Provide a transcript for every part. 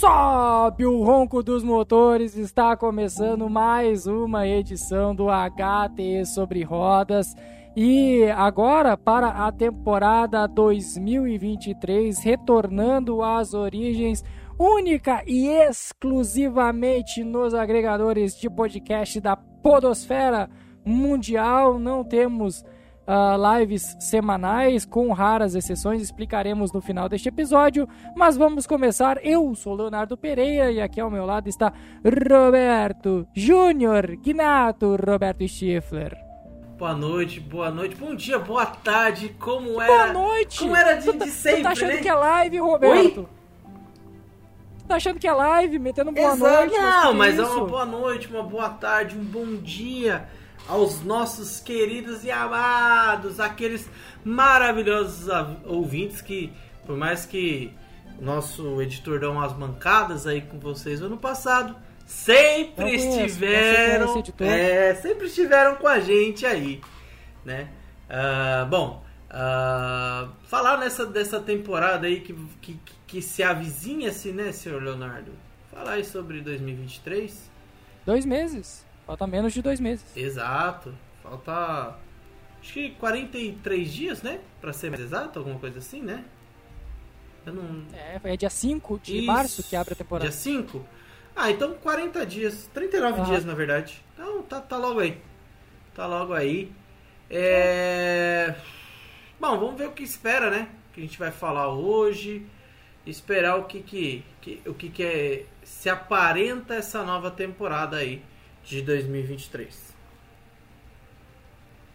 Sobe o ronco dos motores, está começando mais uma edição do HT sobre rodas. E agora para a temporada 2023, retornando às origens, única e exclusivamente nos agregadores de podcast da Podosfera Mundial. Não temos uh, lives semanais, com raras exceções, explicaremos no final deste episódio. Mas vamos começar. Eu sou Leonardo Pereira e aqui ao meu lado está Roberto Júnior Gnato Roberto Schiffler. Boa noite, boa noite, bom dia, boa tarde, como era? Boa noite! Como era de, de sempre, Você tá achando né? que é live, Roberto? Oi? Tá achando que é live, metendo boa Exato. noite? Não, mas é isso? uma boa noite, uma boa tarde, um bom dia aos nossos queridos e amados, aqueles maravilhosos av- ouvintes que, por mais que nosso editor deu umas mancadas aí com vocês no ano passado, sempre conheço, estiveram, é sempre estiveram com a gente aí, né? Ah, bom, ah, falar nessa dessa temporada aí que, que, que se avizinha-se, né, senhor Leonardo? Falar aí sobre 2023. Dois meses. Falta menos de dois meses. Exato. Falta. Acho que 43 dias, né? Pra ser mais exato, alguma coisa assim, né? Eu não. É, é dia 5 de Isso. março que abre a temporada. Dia 5? Ah, então 40 dias. 39 Aham. dias, na verdade. Então tá, tá logo aí. Tá logo aí. É. Bom, vamos ver o que espera, né? Que a gente vai falar hoje. Esperar o que que, que- o que que é, se aparenta essa nova temporada aí de 2023.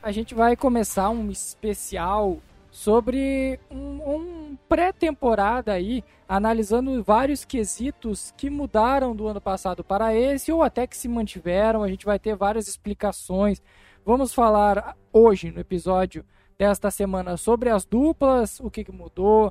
A gente vai começar um especial sobre um, um pré-temporada aí, analisando vários quesitos que mudaram do ano passado para esse ou até que se mantiveram. A gente vai ter várias explicações. Vamos falar hoje no episódio desta semana sobre as duplas, o que, que mudou,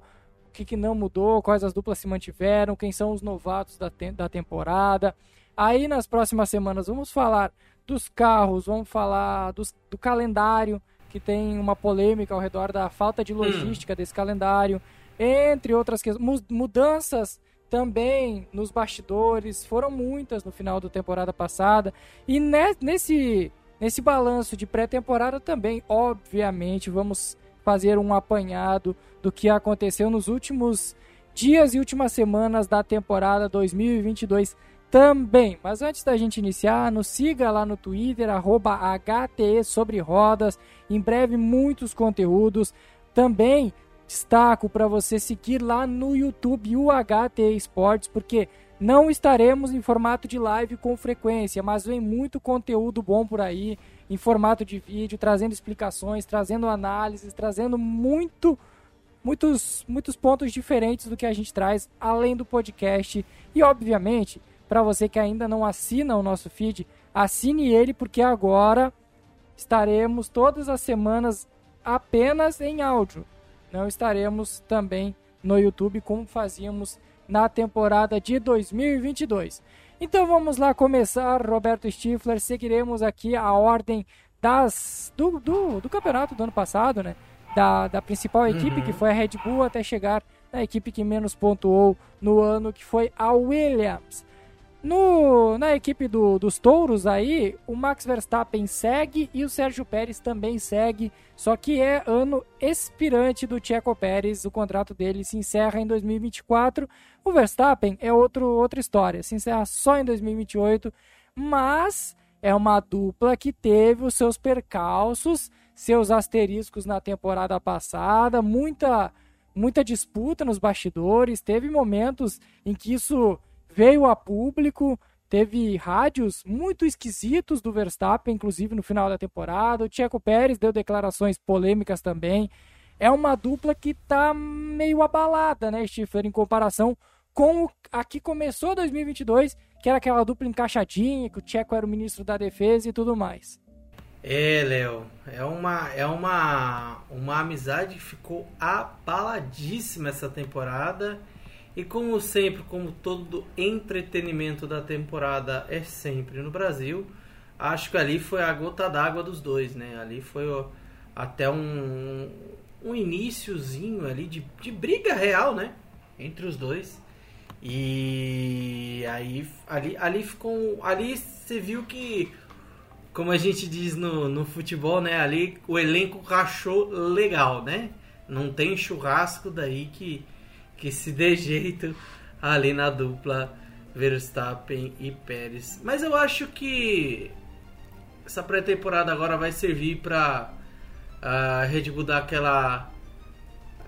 o que, que não mudou, quais as duplas se mantiveram, quem são os novatos da, tem- da temporada. Aí nas próximas semanas vamos falar dos carros, vamos falar dos- do calendário, que tem uma polêmica ao redor da falta de logística desse calendário, entre outras questões. Mu- Mudanças também nos bastidores, foram muitas no final da temporada passada. E ne- nesse, nesse balanço de pré-temporada também, obviamente, vamos fazer um apanhado do que aconteceu nos últimos dias e últimas semanas da temporada 2022 também. Mas antes da gente iniciar, nos siga lá no Twitter, arroba HTE sobre rodas. Em breve, muitos conteúdos. Também destaco para você seguir lá no YouTube o HTE Esportes, porque não estaremos em formato de live com frequência, mas vem muito conteúdo bom por aí, em formato de vídeo, trazendo explicações, trazendo análises, trazendo muito muitos, muitos pontos diferentes do que a gente traz além do podcast. E, obviamente, para você que ainda não assina o nosso feed, assine ele, porque agora estaremos todas as semanas apenas em áudio. Não estaremos também no YouTube como fazíamos na temporada de 2022. Então vamos lá começar, Roberto Stifler. Seguiremos aqui a ordem das do, do, do campeonato do ano passado, né? Da, da principal equipe, Uhum. que foi a Red Bull, até chegar na equipe que menos pontuou no ano, que foi a Williams. No, na equipe do- dos touros aí, o Max Verstappen segue e o Sérgio Pérez também segue, só que é ano expirante do Checo Pérez, o contrato dele se encerra em 2024. O Verstappen é outro, outra história, se encerra só em 2028, mas é uma dupla que teve os seus percalços, seus asteriscos na temporada passada, muita muita disputa nos bastidores, teve momentos em que isso veio a público, teve rádios muito esquisitos do Verstappen, inclusive no final da temporada. O Checo Pérez deu declarações polêmicas também. É uma dupla que tá meio abalada, né, Stifler, em comparação com a que começou 2022, que era aquela dupla encaixadinha, que o Checo era o ministro da defesa e tudo mais. É, Léo, é uma é uma uma amizade que ficou abaladíssima essa temporada. E como sempre, como todo entretenimento da temporada é sempre no Brasil, acho que ali foi a gota d'água dos dois, né? Ali foi até um, um iníciozinho ali de, de briga real, né? Entre os dois. E aí ali, ali ficou. Ali você viu que, como a gente diz no, no futebol, né? Ali o elenco rachou legal, né? Não tem churrasco daí que, que se dê jeito ali na dupla Verstappen e Pérez. Mas eu acho que essa pré-temporada agora vai servir para a Red Bull dar aquela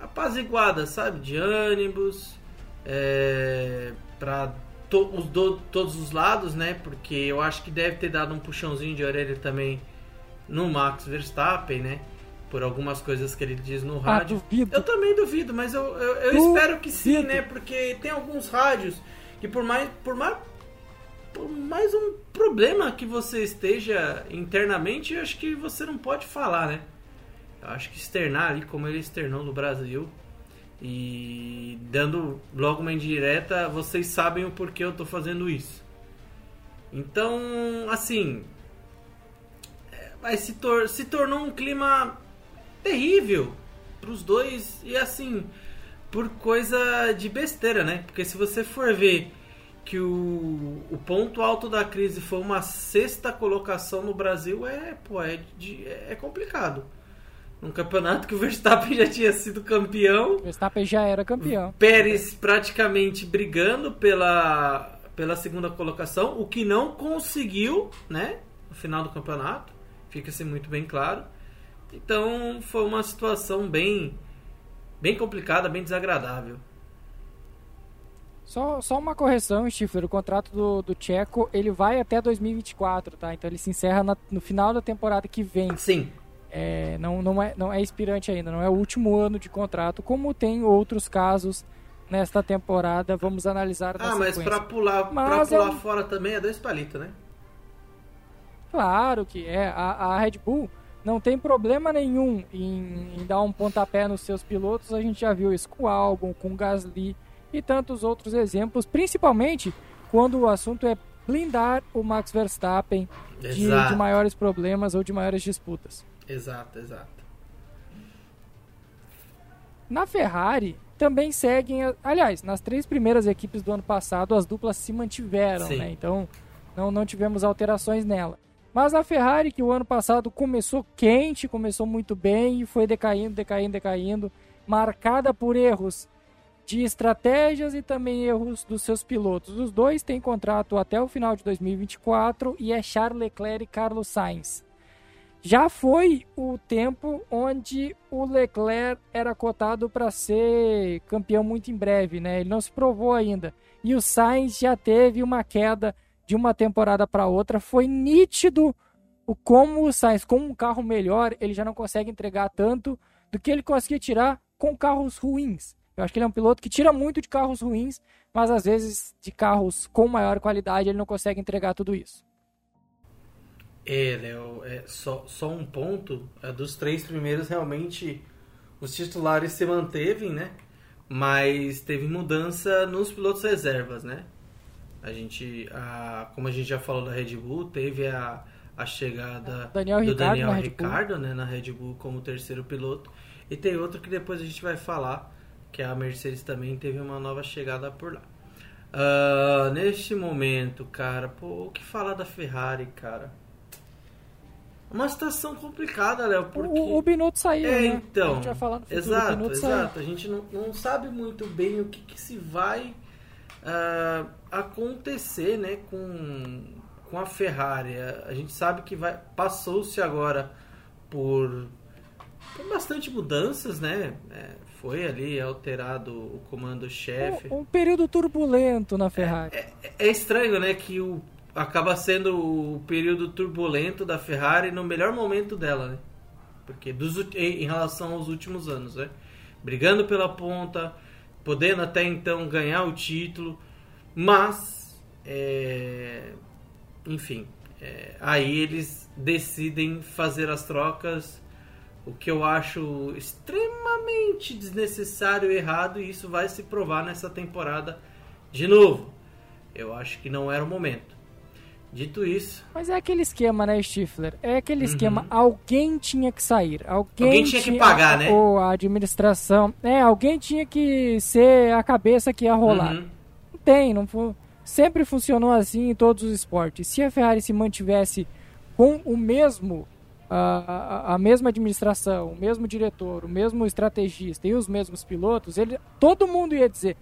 apaziguada, sabe? De ânimos, é, para to, os do, todos os lados, né? Porque eu acho que deve ter dado um puxãozinho de orelha também no Max Verstappen, né? Por algumas coisas que ele diz no ah, rádio. Ah, eu também duvido, mas eu, eu, eu espero que sim, né? Porque tem alguns rádios que por mais, por mais por mais um problema que você esteja internamente, eu acho que você não pode falar, né? Eu acho que externar ali como ele externou no Brasil e dando logo uma indireta, vocês sabem o porquê eu tô fazendo isso. Então, assim, é, mas se, tor se tornou um clima terrível para os dois e assim, por coisa de besteira, né? Porque se você for ver que o, o ponto alto da crise foi uma sexta colocação no Brasil, é, pô, é, de, é complicado. Um campeonato que o Verstappen já tinha sido campeão. O Verstappen já era campeão. Pérez praticamente brigando pela, pela segunda colocação, o que não conseguiu, né? No final do campeonato. Fica-se muito bem claro. Então foi uma situação bem, bem complicada, bem desagradável. Só, só uma correção, Stifler. O contrato do, do Tcheco ele vai até 2024, tá? Então ele se encerra na, no final da temporada que vem. Sim. É, não, não, é, não é expirante ainda, não é o último ano de contrato, como tem outros casos nesta temporada. Vamos analisar Ah, mas para pular, mas pra pular é... fora também é dois palitos, né? Claro que é. A, a Red Bull não tem problema nenhum em, em, dar um pontapé nos seus pilotos. A gente já viu isso com o Albon, com o Gasly e tantos outros exemplos, principalmente quando o assunto é blindar o Max Verstappen de, de maiores problemas ou de maiores disputas. Exato, exato. Na Ferrari também seguem, aliás, nas três primeiras equipes do ano passado as duplas se mantiveram, né? Então não, não tivemos alterações nela. Mas a Ferrari, que o ano passado começou quente, começou muito bem e foi decaindo, decaindo, decaindo, marcada por erros de estratégias e também erros dos seus pilotos. Os dois têm contrato até o final de 2024 e é Charles Leclerc e Carlos Sainz. Já foi o tempo onde o Leclerc era cotado para ser campeão muito em breve, né? Ele não se provou ainda. E o Sainz já teve uma queda de uma temporada para outra. Foi nítido o como o Sainz, com um carro melhor, ele já não consegue entregar tanto do que ele conseguia tirar com carros ruins. Eu acho que ele é um piloto que tira muito de carros ruins, mas às vezes de carros com maior qualidade ele não consegue entregar tudo isso. É, Léo, é só, só um ponto. É, dos três primeiros, realmente, os titulares se mantevem, né? Mas teve mudança nos pilotos reservas, né? A gente, a, como a gente já falou da Red Bull, teve a, a chegada Daniel do Ricardo Daniel Ricardo né, na Red Bull como terceiro piloto. E tem outro que depois a gente vai falar, que a Mercedes também teve uma nova chegada por lá. Uh, neste momento, cara, pô, o que falar da Ferrari, cara? Uma situação complicada, Léo, porque... O, o Binotto saiu, é, né? então, a gente vai falar no futuro, exato, exato. Saiu. A gente não, não sabe muito bem o que, que se vai uh, acontecer, né, com, com a Ferrari. A gente sabe que vai passou-se agora por, por bastante mudanças, né? É, foi ali alterado o comando-chefe. Um, um, período turbulento na Ferrari. É, é, é estranho, né, que o acaba sendo o período turbulento da Ferrari no melhor momento dela, né? Porque dos, em relação aos últimos anos, né? Brigando pela ponta, podendo até então ganhar o título, mas, é, enfim, é, aí eles decidem fazer as trocas, o que eu acho extremamente desnecessário e errado, e isso vai se provar nessa temporada de novo. Eu acho que não era o momento. Dito isso. Mas é aquele esquema, né, Stifler? É aquele uhum. esquema. Alguém tinha que sair. Alguém, alguém tinha, que pagar, né? Ou a administração. É, alguém tinha que ser a cabeça que ia rolar. Uhum. tem, não sempre funcionou assim em todos os esportes. Se a Ferrari se mantivesse com o mesmo a, a, a, mesma administração, o mesmo diretor, o mesmo estrategista e os mesmos pilotos, ele, todo mundo ia dizer: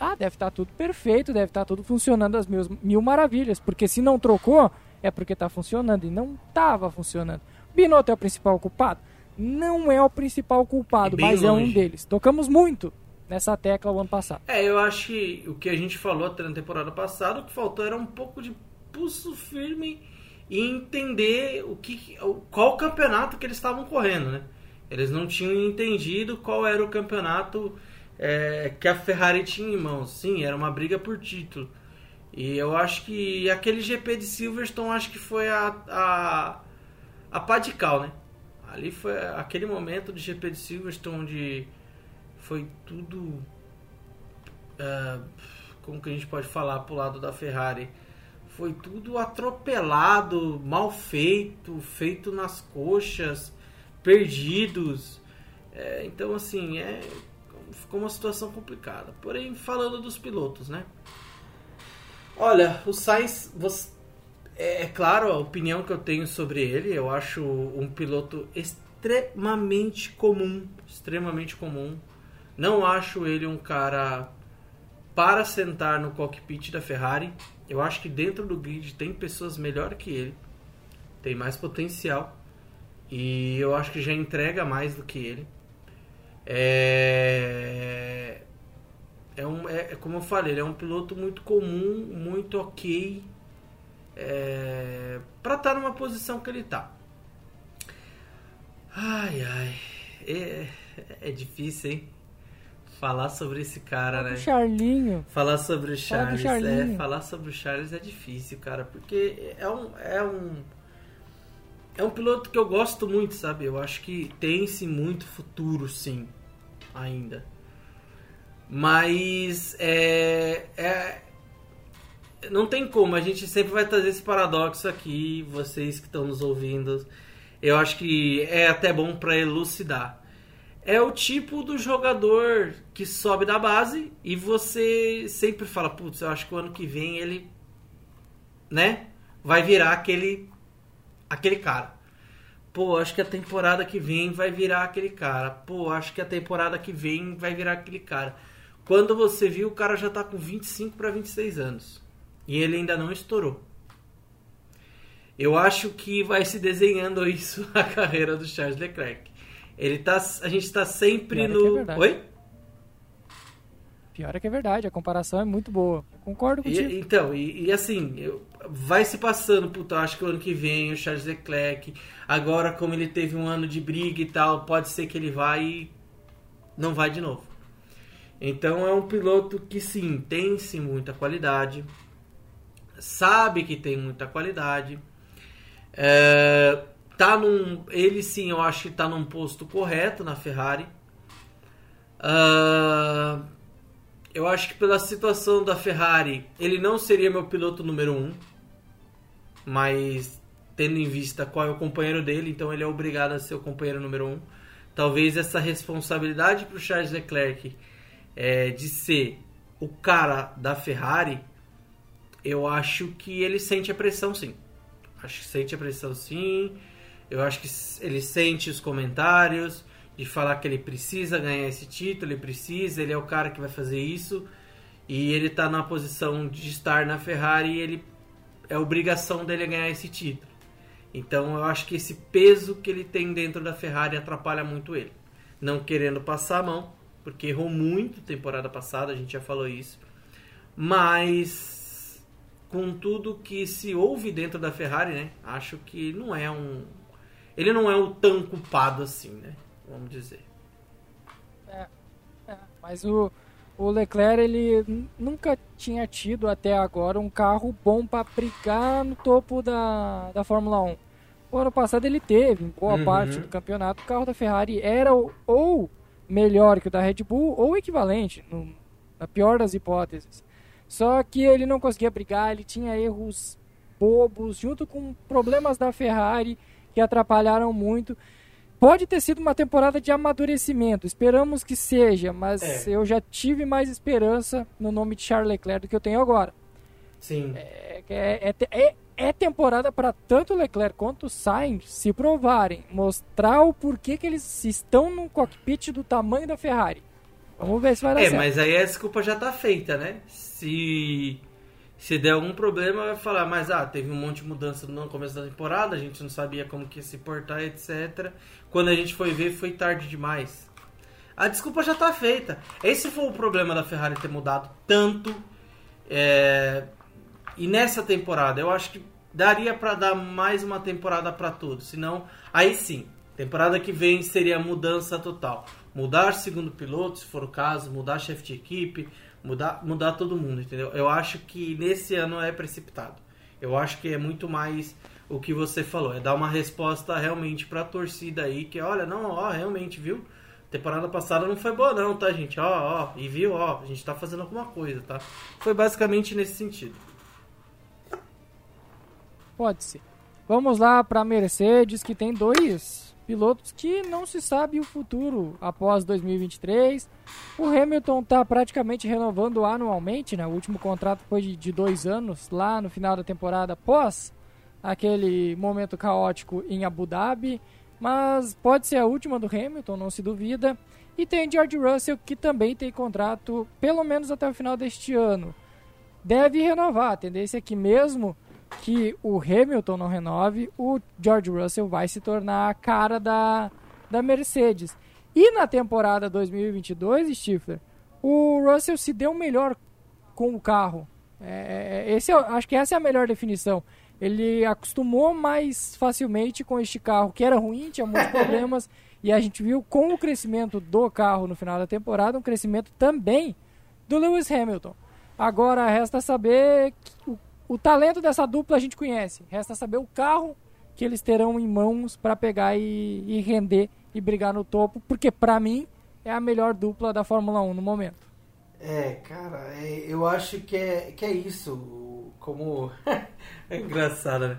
ah, deve estar tá tudo perfeito, deve estar tá tudo funcionando às mil, mil maravilhas, porque se não trocou é porque está funcionando e não estava funcionando. Binotto é o principal culpado? Não é o principal culpado, mas longe. é um deles. Tocamos muito nessa tecla o ano passado. É, eu acho que o que a gente falou até na temporada passada, o que faltou era um pouco de pulso firme e entender o que, qual campeonato que eles estavam correndo, né? Eles não tinham entendido qual era o campeonato é, que a Ferrari tinha em mãos. Sim, era uma briga por título. E eu acho que aquele GP de Silverstone acho que foi a, a, a pá de cal, né? Ali foi aquele momento do GP de Silverstone onde foi tudo. Uh, como que a gente pode falar pro lado da Ferrari? Foi tudo atropelado, mal feito, feito nas coxas, perdidos. É, então, assim, é, ficou uma situação complicada. Porém, falando dos pilotos, né? Olha, o Sainz, você, é, é, claro a opinião que eu tenho sobre ele. Eu acho um piloto extremamente comum, extremamente comum. Não acho ele um cara para sentar no cockpit da Ferrari. Eu acho que dentro do grid tem pessoas melhor que ele, tem mais potencial e eu acho que já entrega mais do que ele. É, é, um, é, é como eu falei, ele é um piloto muito comum, muito ok é, para estar tá numa posição que ele está. Ai, ai, é, é difícil, hein? falar sobre esse cara, Fala né? Charlinho. Falar sobre o Charles. Fala é, falar sobre o Charles é difícil, cara, porque é um, é um. É um piloto que eu gosto muito, sabe? Eu acho que tem-se muito futuro, sim, ainda. Mas é, é. Não tem como, a gente sempre vai trazer esse paradoxo aqui, vocês que estão nos ouvindo. Eu acho que é até bom para elucidar é o tipo do jogador que sobe da base e você sempre fala, putz, eu acho que o ano que vem ele, né, vai virar aquele aquele cara. Pô, acho que a temporada que vem vai virar aquele cara. Pô, acho que a temporada que vem vai virar aquele cara. Quando você viu, o cara já tá com 25 para 26 anos. E ele ainda não estourou. Eu acho que vai se desenhando isso a carreira do Charles Leclerc. Ele tá, a gente está sempre Pior é no. É Oi? Pior é que é verdade, a comparação é muito boa. concordo contigo. E, então, e, e assim, eu, vai se passando, puta, acho que o ano que vem o Charles Leclerc, agora como ele teve um ano de briga e tal, pode ser que ele vá e não vai de novo. Então é um piloto que sim, tem sim muita qualidade, sabe que tem muita qualidade, é, tá num. Ele sim, eu acho que tá num posto correto na Ferrari. Uh, eu acho que pela situação da Ferrari, ele não seria meu piloto número um. Mas tendo em vista qual é o companheiro dele, então ele é obrigado a ser o companheiro número um. Talvez essa responsabilidade para o Charles Leclerc é, de ser o cara da Ferrari, eu acho que ele sente a pressão sim. Acho que sente a pressão sim. Eu acho que ele sente os comentários de falar que ele precisa ganhar esse título, ele precisa, ele é o cara que vai fazer isso. E ele está na posição de estar na Ferrari e ele é obrigação dele ganhar esse título. Então eu acho que esse peso que ele tem dentro da Ferrari atrapalha muito ele. Não querendo passar a mão, porque errou muito temporada passada, a gente já falou isso. Mas com tudo que se ouve dentro da Ferrari, né? Acho que não é um, ele não é o tão culpado assim, né? Vamos dizer. É, é, mas o, o Leclerc ele nunca tinha tido até agora um carro bom para brigar no topo da, da Fórmula 1. O ano passado ele teve, em boa uhum. parte do campeonato, o carro da Ferrari era ou melhor que o da Red Bull ou equivalente, no, na pior das hipóteses. Só que ele não conseguia brigar, ele tinha erros bobos, junto com problemas da Ferrari que atrapalharam muito. Pode ter sido uma temporada de amadurecimento. Esperamos que seja, mas É. eu já tive mais esperança no nome de Charles Leclerc do que eu tenho agora. Sim. É, é, é, é- é temporada para tanto o Leclerc quanto o Sainz se provarem, mostrar o porquê que eles estão num cockpit do tamanho da Ferrari. Vamos ver se vai dar É, certo. mas aí a desculpa já tá feita, né? Se se der algum problema, vai falar, mas ah, teve um monte de mudança no começo da temporada, a gente não sabia como que se portar, etc. Quando a gente foi ver, foi tarde demais. A desculpa já tá feita. Esse foi o problema da Ferrari ter mudado tanto. é, E nessa temporada, eu acho que daria pra dar mais uma temporada pra todos. Senão, aí sim, temporada que vem seria mudança total. Mudar segundo piloto, se for o caso, mudar chefe de equipe, mudar, mudar todo mundo, entendeu? Eu acho que nesse ano é precipitado. Eu acho que é muito mais o que você falou, é dar uma resposta realmente pra torcida aí, que olha, não, ó, realmente, viu? Temporada passada não foi boa não, tá, gente? Ó, ó, e viu, ó, a gente tá fazendo alguma coisa, tá? Foi basicamente nesse sentido. Pode ser. Vamos lá para a Mercedes, que tem dois pilotos que não se sabe o futuro após 2023. O Hamilton está praticamente renovando anualmente, né? O último contrato foi de, de dois anos, lá no final da temporada, após aquele momento caótico em Abu Dhabi. Mas pode ser a última do Hamilton, não se duvida. E tem George Russell, que também tem contrato pelo menos até o final deste ano. Deve renovar, a tendência é que mesmo que o Hamilton não renove, o George Russell vai se tornar a cara da, da Mercedes. E na temporada 2022, Stifler, o Russell se deu melhor com o carro. É, é, esse é- acho que essa é a melhor definição. Ele acostumou mais facilmente com este carro, que era ruim, tinha muitos problemas, e a gente viu com o crescimento do carro no final da temporada, um crescimento também do Lewis Hamilton. Agora resta saber o, o talento dessa dupla a gente conhece. Resta saber o carro que eles terão em mãos para pegar e, e render e brigar no topo, porque para mim é a melhor dupla da Fórmula 1 no momento. É, cara, é, eu acho que é, que é isso. Como. é engraçado, né?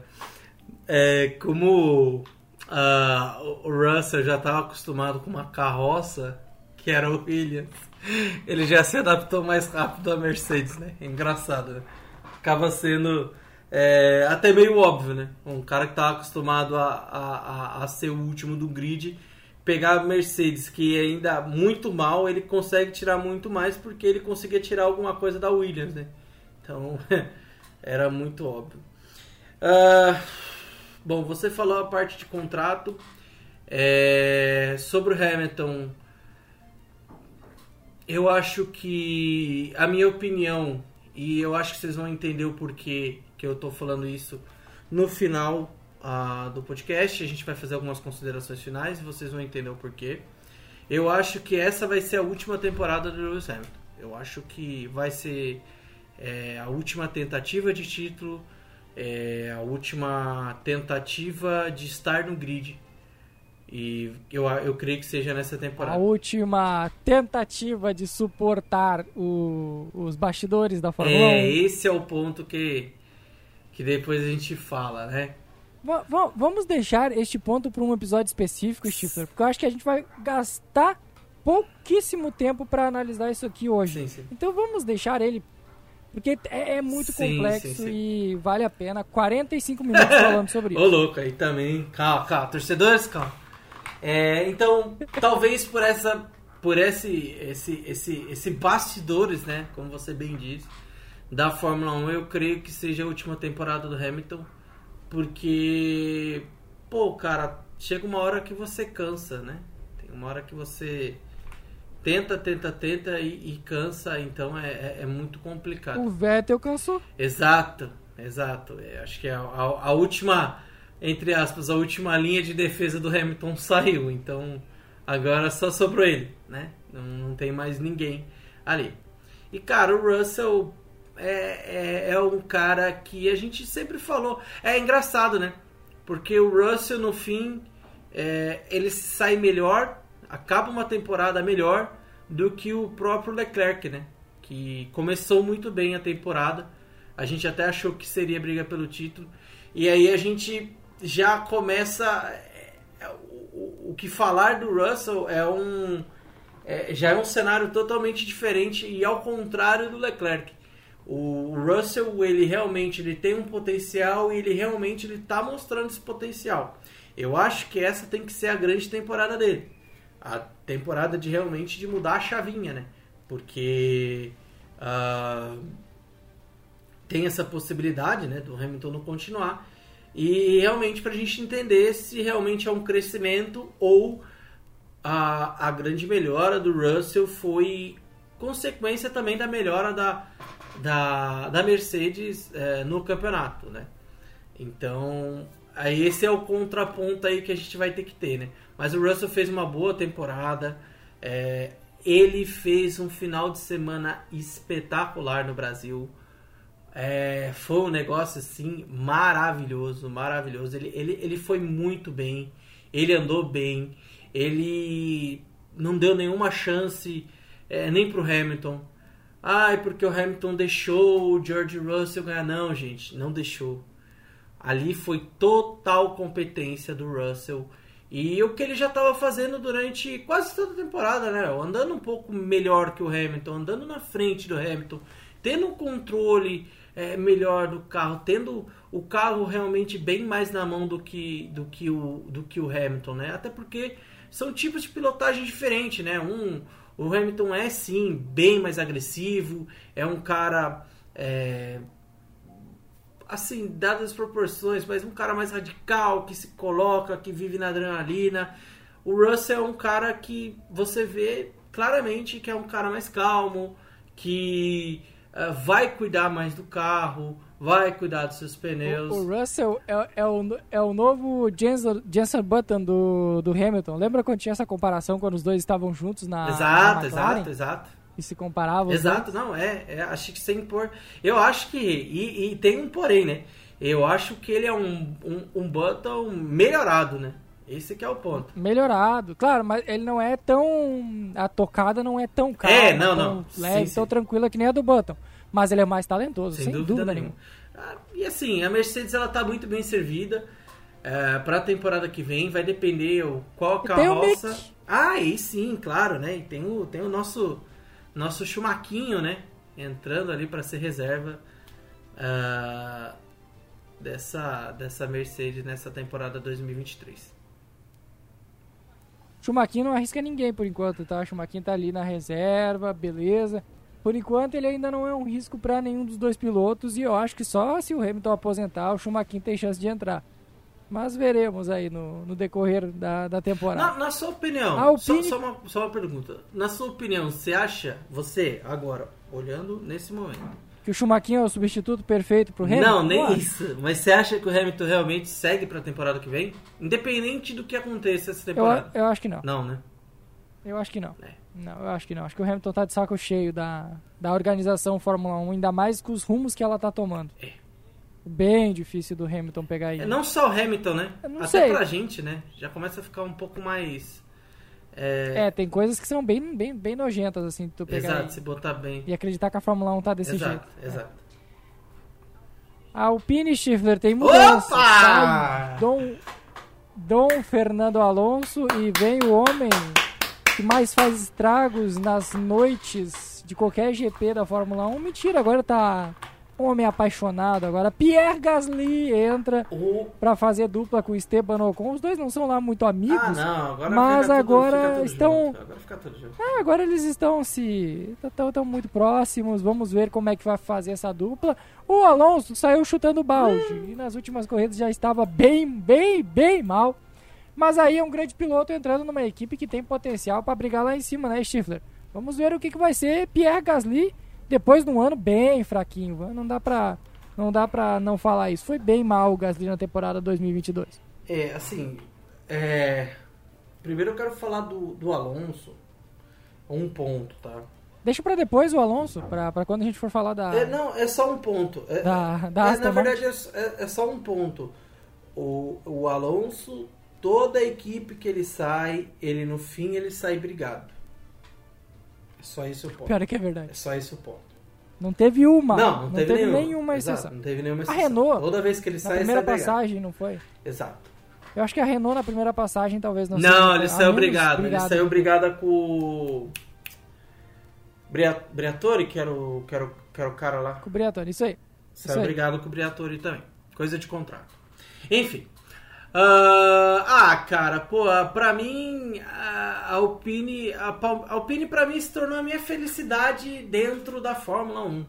É, como ah, o Russell já estava acostumado com uma carroça, que era o Williams, ele já se adaptou mais rápido à Mercedes, né? É engraçado, né? Acaba sendo é, até meio óbvio, né? Um cara que estava acostumado a, a, a, ser o último do grid pegar a Mercedes, que ainda muito mal, ele consegue tirar muito mais porque ele conseguia tirar alguma coisa da Williams, né? Então, era muito óbvio. Ah, bom, você falou a parte de contrato. É, sobre o Hamilton, eu acho que a minha opinião, e eu acho que vocês vão entender o porquê que eu tô falando isso no final ah, do podcast. A gente vai fazer algumas considerações finais e vocês vão entender o porquê. Eu acho que essa vai ser a última temporada do Lewis Hamilton. Eu acho que vai ser é, a última tentativa de título, é, a última tentativa de estar no grid. E eu, eu creio que seja nessa A temporada. última tentativa de suportar o- os bastidores da Fórmula 1. É, esse é o ponto que, que depois a gente fala, né? Va- vamos deixar este ponto para um episódio específico, Stifler, porque eu acho que a gente vai gastar pouquíssimo tempo para analisar isso aqui hoje. Sim, sim. Então vamos deixar ele, porque é, é muito Sim, complexo e vale a pena 45 minutos falando sobre Ô isso. louco, aí também. Calma, calma. Torcedores, calma. É, então, talvez por essa. Por esse, esse, esse, esse bastidores, né? Como você bem disse, da Fórmula 1, eu creio que seja a última temporada do Hamilton. Porque, pô, cara, chega uma hora que você cansa, né? Tem uma hora que você tenta, tenta, tenta e, e cansa, então é, é, é muito complicado. O Vettel cansou. Exato, exato. É, acho que a, a- a última, entre aspas, a última linha de defesa do Hamilton saiu. Então agora só sobrou ele, né? Não, não tem mais ninguém ali. E cara, o Russell é, é, é um cara que a gente sempre falou. É engraçado, né? Porque o Russell no fim é, ele sai melhor, acaba uma temporada melhor do que o próprio Leclerc, né? Que começou muito bem a temporada. A gente até achou que seria briga pelo título. E aí a gente já começa. é, O, o- que falar do Russell é um é, já é um cenário totalmente diferente e ao contrário do Leclerc. O Russell ele realmente ele tem um potencial e ele realmente ele está mostrando esse potencial. Eu acho que essa tem que ser a grande temporada dele, a temporada de realmente de mudar a chavinha, né? Porque uh, tem essa possibilidade, né, do Hamilton não continuar e realmente para a gente entender se realmente é um crescimento ou a, a grande melhora do Russell foi consequência também da melhora da, da, da Mercedes é, no campeonato, né? Então, aí esse é o contraponto aí que a gente vai ter que ter, né? Mas o Russell fez uma boa temporada, é, ele fez um final de semana espetacular no Brasil. É, foi um negócio assim maravilhoso, maravilhoso. Ele, ele, ele foi muito bem, ele andou bem, ele não deu nenhuma chance é, nem pro Hamilton. Ai, porque o Hamilton deixou o George Russell ganhar. Não, gente, não deixou. Ali foi total competência do Russell. E o que ele já estava fazendo durante quase toda a temporada, né? Andando um pouco melhor que o Hamilton, andando na frente do Hamilton, tendo um controle é, melhor do carro, tendo o carro realmente bem mais na mão do que, do que, o, do que o Hamilton, né? Até porque são tipos de pilotagem diferentes, né? Um, o Hamilton é sim bem mais agressivo, é um cara. É, assim, dadas as proporções, mas um cara mais radical, que se coloca, que vive na adrenalina. O Russell é um cara que você vê claramente que é um cara mais calmo, que vai cuidar mais do carro, vai cuidar dos seus pneus. O, o Russell é, é, o, é o novo Jensen Button do, do Hamilton. Lembra quando tinha essa comparação quando os dois estavam juntos na Exato, na exato, exato. E se comparavam. Exato, dois? não, é, é. Acho que sem por. Eu acho que. E, e, tem um porém, né? Eu acho que ele é um, um, um Button melhorado, né? Esse que é o ponto. Melhorado, claro, mas ele não é tão. A tocada não é tão calma, é, não, tão não. leve, sim, tão sim. tranquila que nem a do Button. Mas ele é mais talentoso, sem, sem dúvida, dúvida, nenhuma. nenhuma. Ah, e assim, a Mercedes ela tá muito bem servida. É, para a temporada que vem vai depender o, qual E tem o carroça. Ah, aí sim, claro, né? E tem o, tem o nosso nosso chumaquinho, né? Entrando ali para ser reserva ah, dessa dessa Mercedes nessa temporada 2023. Schumacher não arrisca ninguém por enquanto, tá? O Schumacher tá ali na reserva, beleza. Por enquanto ele ainda não é um risco para nenhum dos dois pilotos e eu acho que só se o Hamilton aposentar, o Schumacher tem chance de entrar. Mas veremos aí no, no decorrer da, da temporada. Na, na sua opinião, A só, Alpine- só uma, só uma pergunta. Na sua opinião, você acha, você, agora, olhando nesse momento, Que o Schumacher é o substituto perfeito pro Hamilton? Não, nem isso. Mas você acha que o Hamilton realmente segue pra temporada que vem? Independente do que aconteça essa Eu, temporada. eu acho que não. Não, né? Eu acho que não. É. Não, eu acho que não. Acho que o Hamilton tá de saco cheio da, da organização Fórmula 1, ainda mais com os rumos que ela tá tomando. É. Bem difícil do Hamilton pegar aí. É, Não só o Hamilton, né? Eu Até sei. pra gente, né? Já começa a ficar um pouco mais. É, É, tem coisas que são bem, bem, bem nojentas, assim, tu pegar exato, se botar bem. e acreditar que a Fórmula 1 tá desse exato, jeito. exato. A Alpine Schiffler tem mudança. Opa! Sai Dom, Dom Fernando Alonso e vem o homem que mais faz estragos nas noites de qualquer GP da Fórmula 1. Mentira, agora tá homem apaixonado. Agora Pierre Gasly entra O... pra fazer dupla com o Esteban Ocon. Os dois não são lá muito amigos. Ah, não, agora mas tudo- agora estão-. Agora. Ah, agora eles estão se. estão muito próximos. Vamos ver como é que vai fazer essa dupla. O Alonso saiu chutando balde. E nas últimas corridas já estava bem, bem, bem mal. Mas aí é um grande piloto entrando numa equipe que tem potencial para brigar lá em cima, né, Stifler? Vamos ver o que, que vai ser Pierre Gasly depois de um ano bem fraquinho. Não dá pra não, dá pra não falar isso. Foi bem mal o Gasly na temporada 2022. É, assim. É... Primeiro eu quero falar do, do Alonso. Um ponto, tá? Deixa pra depois o Alonso, pra, pra quando a gente for falar da. É, não, é só um ponto. É, Da- da é, na verdade, é, é- é só um ponto. O, o Alonso, toda a equipe que ele sai, ele no fim ele sai brigado. Só isso o ponto. Pior é que é verdade. É só isso o ponto. Não teve uma. não, não, teve, nenhuma. nenhuma Exato, exceção. não teve nenhuma A exceção. Renault, Toda vez que ele Na sai, primeira sai passagem, não foi? Exato. Eu acho que a Renault na primeira passagem talvez não Não, ele a saiu menos brigado. Ele saiu brigada com Briatore, que era o, que, era o, que era o cara lá. Com o Briatore, isso aí. Saiu Isso aí. brigado com o Briatore também. Coisa de contrato. Enfim. Ah, ah, cara, pô, pra mim, a a Alpine, a, Alpine pra mim se tornou a minha felicidade dentro da Fórmula 1.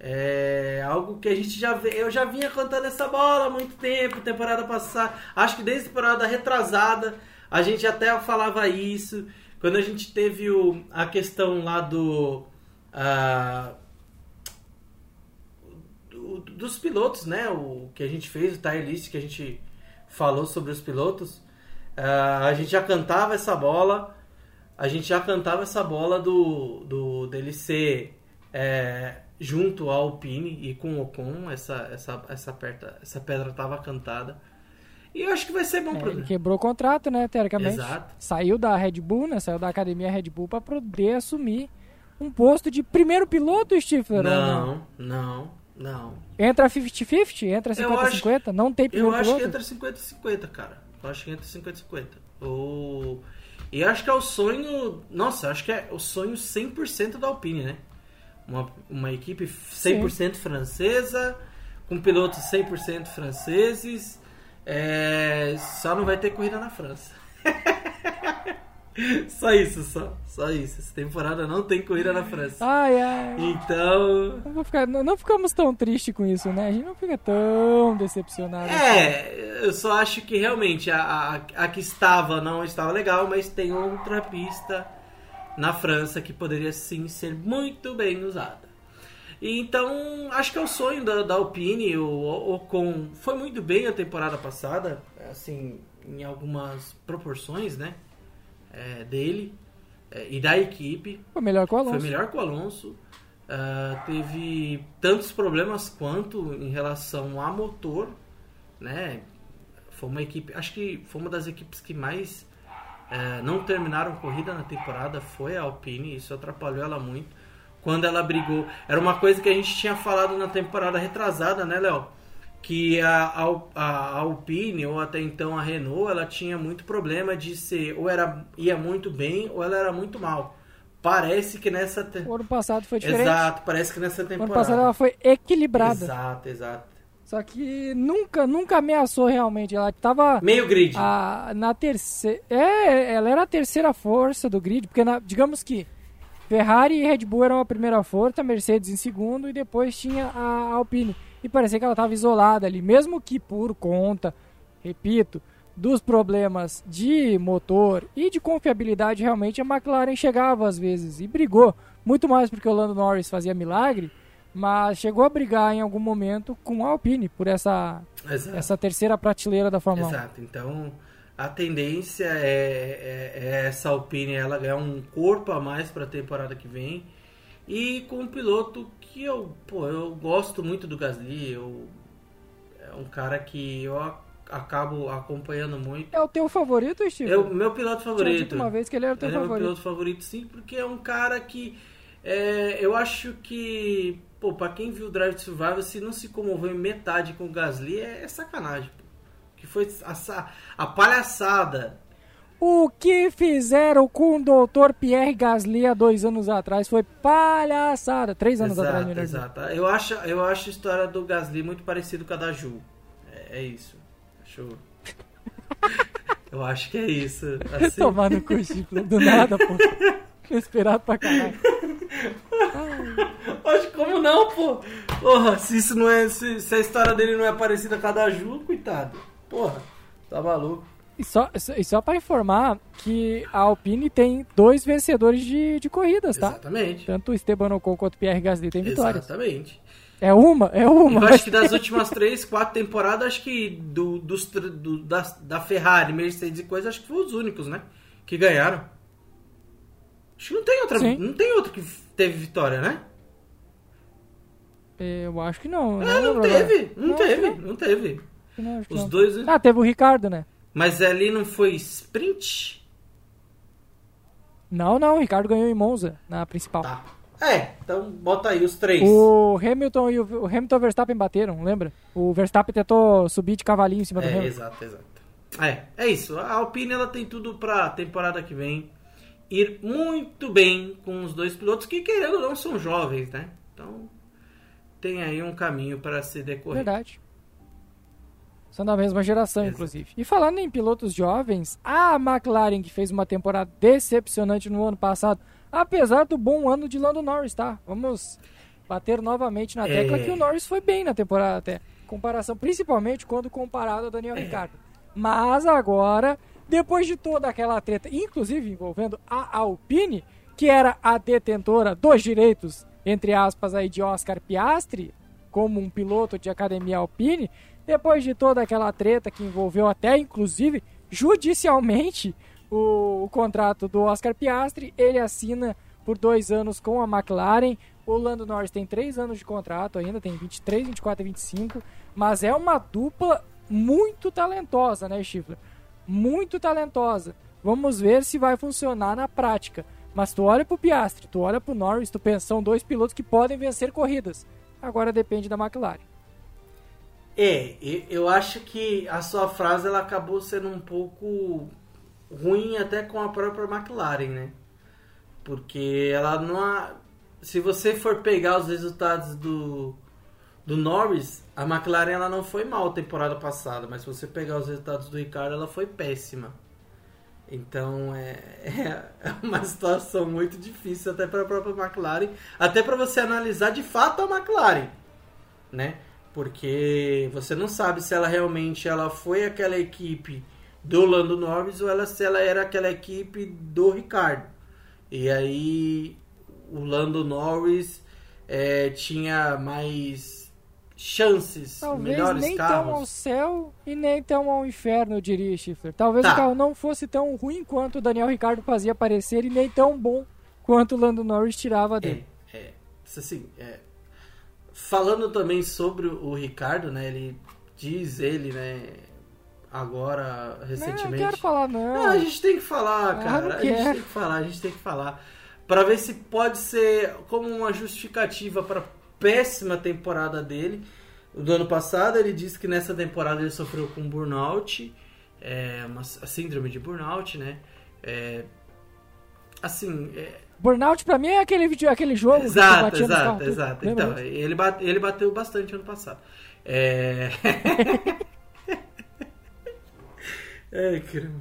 É algo que a gente já vê, eu já vinha cantando essa bola há muito tempo, temporada passada, acho que desde a temporada retrasada, a gente até falava isso, quando a gente teve o, a questão lá do ah, do- dos pilotos, né? O que a gente fez, o tier list que a gente falou sobre os pilotos. ah, a gente já cantava essa bola. A gente já cantava essa bola do, do dele ser é, junto ao Alpine e com o Ocon. Essa, essa, essa, perta, essa pedra estava cantada. E eu acho que vai ser bom É, pro quebrou o contrato, né, teoricamente. Exato. Saiu da Red Bull, né? Saiu da academia Red Bull pra poder assumir um posto de primeiro piloto, Stifler. ou Não, não, não. Entra 50-50? Entra Eu acho- 50-50? Não tem Eu primeiro acho que entra 50 e 50, cara. Eu acho que entra 50 e 50. O... E acho que é o sonho. Nossa, acho que é o sonho 100% da Alpine, né? Uma, uma equipe 100% francesa, com pilotos 100% franceses. É, Só não vai ter corrida na França. só isso, só. Só isso. Essa temporada não tem corrida na França. Ai, ai. Então. Não, ficar- não- não ficamos tão tristes com isso, né? A gente não fica tão decepcionado. assim. É, eu só acho que realmente a, a, a que estava não estava legal, mas tem outra pista na França que poderia sim ser muito bem usada. E Então, acho que é o sonho da, da Alpine. O o Ocon foi muito bem a temporada passada, assim, em algumas proporções, né? É, dele é, e da equipe. Foi melhor que o Alonso. Foi melhor que o Alonso. Ah, teve tantos problemas quanto em relação a motor, né? Foi uma equipe, acho que foi uma das equipes que mais eh, não terminaram corrida na temporada, foi a Alpine, isso atrapalhou ela muito. Quando ela brigou, era uma coisa que a gente tinha falado na temporada retrasada, né, Léo? Que a, a Alpine, ou até então a Renault, ela tinha muito problema de ser, ou era, ia muito bem, ou ela era muito mal. Parece que nessa. te- O ano passado foi diferente. Exato, parece que nessa O ano temporada. passado ela foi equilibrada. Exato, exato. Só que nunca, nunca ameaçou realmente. Ela tava Meio grid. a- na terceira. É, ela era a terceira força do grid, porque na- digamos que Ferrari e Red Bull eram a primeira força, Mercedes em segundo e depois tinha a Alpine. E parecia que ela estava isolada ali, mesmo que por conta, repito, dos problemas de motor e de confiabilidade, realmente a McLaren chegava às vezes e brigou. Muito mais porque o Lando Norris fazia milagre, mas chegou a brigar em algum momento com a Alpine por essa, Exato. essa terceira prateleira da Fórmula 1. Exato. Então, a tendência é, é- é essa Alpine ela ganhar um corpo a mais para a temporada que vem. E com um piloto que eu, pô, eu gosto muito do Gasly. Eu, é um cara que eu acabo acompanhando muito. É o teu favorito, Steve? É o meu piloto favorito. dito uma vez que ele era o teu Ele é meu favorito. piloto favorito, sim, porque é um cara que é, eu acho que, pô, pra quem viu o Drive to Survival, se não se comoveu em metade com o Gasly, é, é sacanagem, pô. Que foi a, a palhaçada. O que fizeram com o Dr. Pierre Gasly há dois anos atrás foi palhaçada. Três anos atrás, Exato, melhor dizendo. exato. Eu acho, eu acho a história do Gasly muito parecida com a da Ju. É, é isso. Acho... eu acho que é isso. Assim, Tomar no cu, Chifre, do nada, pô. Inesperado pra caralho. Acho como não, pô. Porra, se isso não é. Se, se a história dele não é parecida com a da Ju, coitado. Porra, tá maluco. E só, e só pra informar que a Alpine tem dois vencedores de, de corridas, tá? Exatamente. Tanto o Esteban Ocon quanto o Pierre Gasly tem vitórias. Exatamente. É uma? É uma. Eu acho que das últimas três, quatro temporadas, acho que do, dos, do, da, da Ferrari, Mercedes e coisa, acho que foram os únicos, né? Que ganharam. Acho que não tem outra, Sim. não tem outro que teve vitória, né? Eu acho que não. Ah, né, não Bruno? teve, não Não, teve, não. não teve. Não, Os não. dois. Ah, teve o Ricardo, né? Mas ali não foi sprint? Não, não, o Ricardo ganhou em Monza, na principal. Tá. É, então bota aí os três. O Hamilton e o, o Hamilton e o Verstappen bateram, lembra? O Verstappen tentou subir de cavalinho em cima do É, Hamilton. exato, exato. É, é isso. A Alpine ela tem tudo pra temporada que vem ir muito bem com os dois pilotos que, querendo ou não, são jovens, né? Então, tem aí um caminho para se decorrer. Verdade. São da mesma geração, Exato. inclusive. E falando em pilotos jovens, a McLaren, que fez uma temporada decepcionante no ano passado, apesar do bom ano de Lando Norris, tá? Vamos bater novamente na tecla é... que o Norris foi bem na temporada até. Comparação, principalmente quando comparado ao Daniel é... Ricciardo. Mas agora, depois de toda aquela treta, inclusive envolvendo a Alpine, que era a detentora dos direitos, entre aspas, aí de Oscar Piastri, como um piloto de academia Alpine, depois de toda aquela treta que envolveu até, inclusive, judicialmente o, o contrato do Oscar Piastri, ele assina por dois anos com a McLaren. O Lando Norris tem três anos de contrato ainda, tem 23, 24 e 25, mas é uma dupla muito talentosa, né, Schiffler? Muito talentosa. Vamos ver se vai funcionar na prática. Mas tu olha pro Piastri, tu olha pro Norris, tu pensa, são dois pilotos que podem vencer corridas. Agora depende da McLaren. É, eu acho que a sua frase ela acabou sendo um pouco ruim até com a própria McLaren, né? Porque ela não. Se você for pegar os resultados do, do Norris, a McLaren ela não foi mal temporada passada, mas se você pegar os resultados do Ricardo, ela foi péssima. Então é, é uma situação muito difícil até para a própria McLaren, até para você analisar de fato a McLaren, né? Porque você não sabe se ela realmente ela foi aquela equipe do Lando Norris ou ela, se ela era aquela equipe do Ricardo. E aí o Lando Norris é, tinha mais chances, Talvez melhores nem carros. tão ao céu e nem tão ao inferno, diria, Schiffer. Talvez tá. o carro não fosse tão ruim quanto o Daniel Ricardo fazia parecer e nem tão bom quanto o Lando Norris tirava dele. É, é assim, é, falando também sobre o Ricardo, né, ele diz ele, né, agora, recentemente. Não, não quero falar, não. não. a gente tem que falar, ah, cara. a gente tem que falar, a gente tem que falar. Pra ver se pode ser como uma justificativa para péssima temporada dele. Do ano passado, ele disse que nessa temporada ele sofreu com burnout, é, uma a síndrome de burnout, né? É, assim. É... Burnout pra mim é aquele, vídeo, aquele jogo exato, que exato, exato. Então, ele, bate, ele bateu bastante ano passado. É. É, caramba.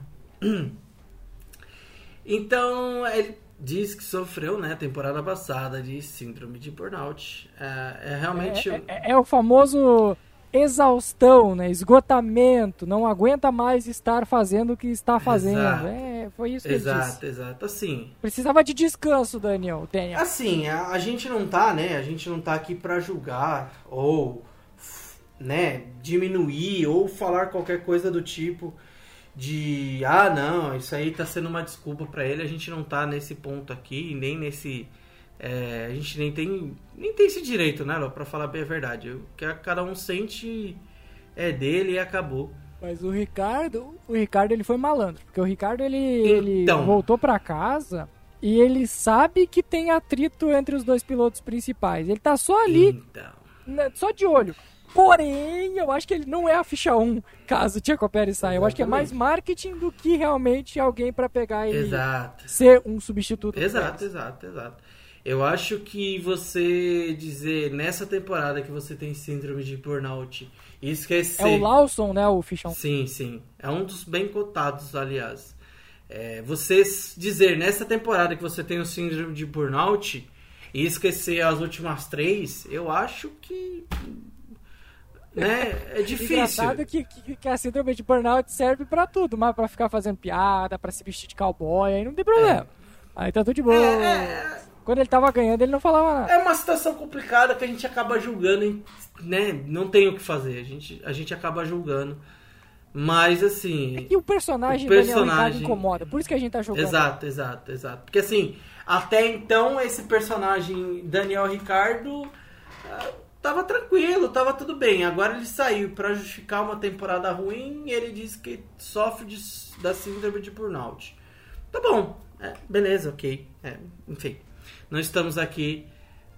Então, ele diz que sofreu, né, temporada passada de síndrome de burnout. É, é realmente. É, é, é, o famoso exaustão, né? Esgotamento. Não aguenta mais estar fazendo o que está fazendo. Exato. É, foi isso que exato, ele disse. Exato, exato. Assim. Precisava de descanso, Daniel. Daniel. Assim, a, a gente não tá, né? A gente não tá aqui para julgar ou, né, diminuir ou falar qualquer coisa do tipo de ah não isso aí tá sendo uma desculpa para ele a gente não tá nesse ponto aqui nem nesse é, a gente nem tem nem tem esse direito né para falar bem a verdade o que cada um sente é dele e acabou mas o Ricardo o Ricardo ele foi malandro porque o Ricardo ele, então, ele voltou para casa e ele sabe que tem atrito entre os dois pilotos principais ele tá só ali então. né, só de olho Porém, eu acho que ele não é a ficha 1, caso o Tcheco Pérez saia. Eu acho que é mais marketing do que realmente alguém para pegar ele exato. ser um substituto. Exato, exato, exato. Eu acho que você dizer nessa temporada que você tem síndrome de burnout e esquecer. É o Lawson, né? O fichão. Sim, sim. É um dos bem cotados, aliás. É, você dizer nessa temporada que você tem o síndrome de burnout e esquecer as últimas três, eu acho que né? É difícil. Engraçado que, que, que a síndrome de burnout serve pra tudo, mas pra ficar fazendo piada, pra se vestir de cowboy, aí não tem problema. É. Aí tá tudo de boa. É, é... Quando ele tava ganhando, ele não falava nada. É uma situação complicada que a gente acaba julgando, né? Não tem o que fazer. A gente, a gente acaba julgando. Mas assim. E o personagem, o personagem... incomoda. Por isso que a gente tá jogando. Exato, exato, exato. Porque assim, até então esse personagem Daniel Ricardo tava tranquilo, tava tudo bem. Agora ele saiu para justificar uma temporada ruim e ele diz que sofre de, da síndrome de burnout. Tá bom, é, beleza, ok. É, enfim, não estamos aqui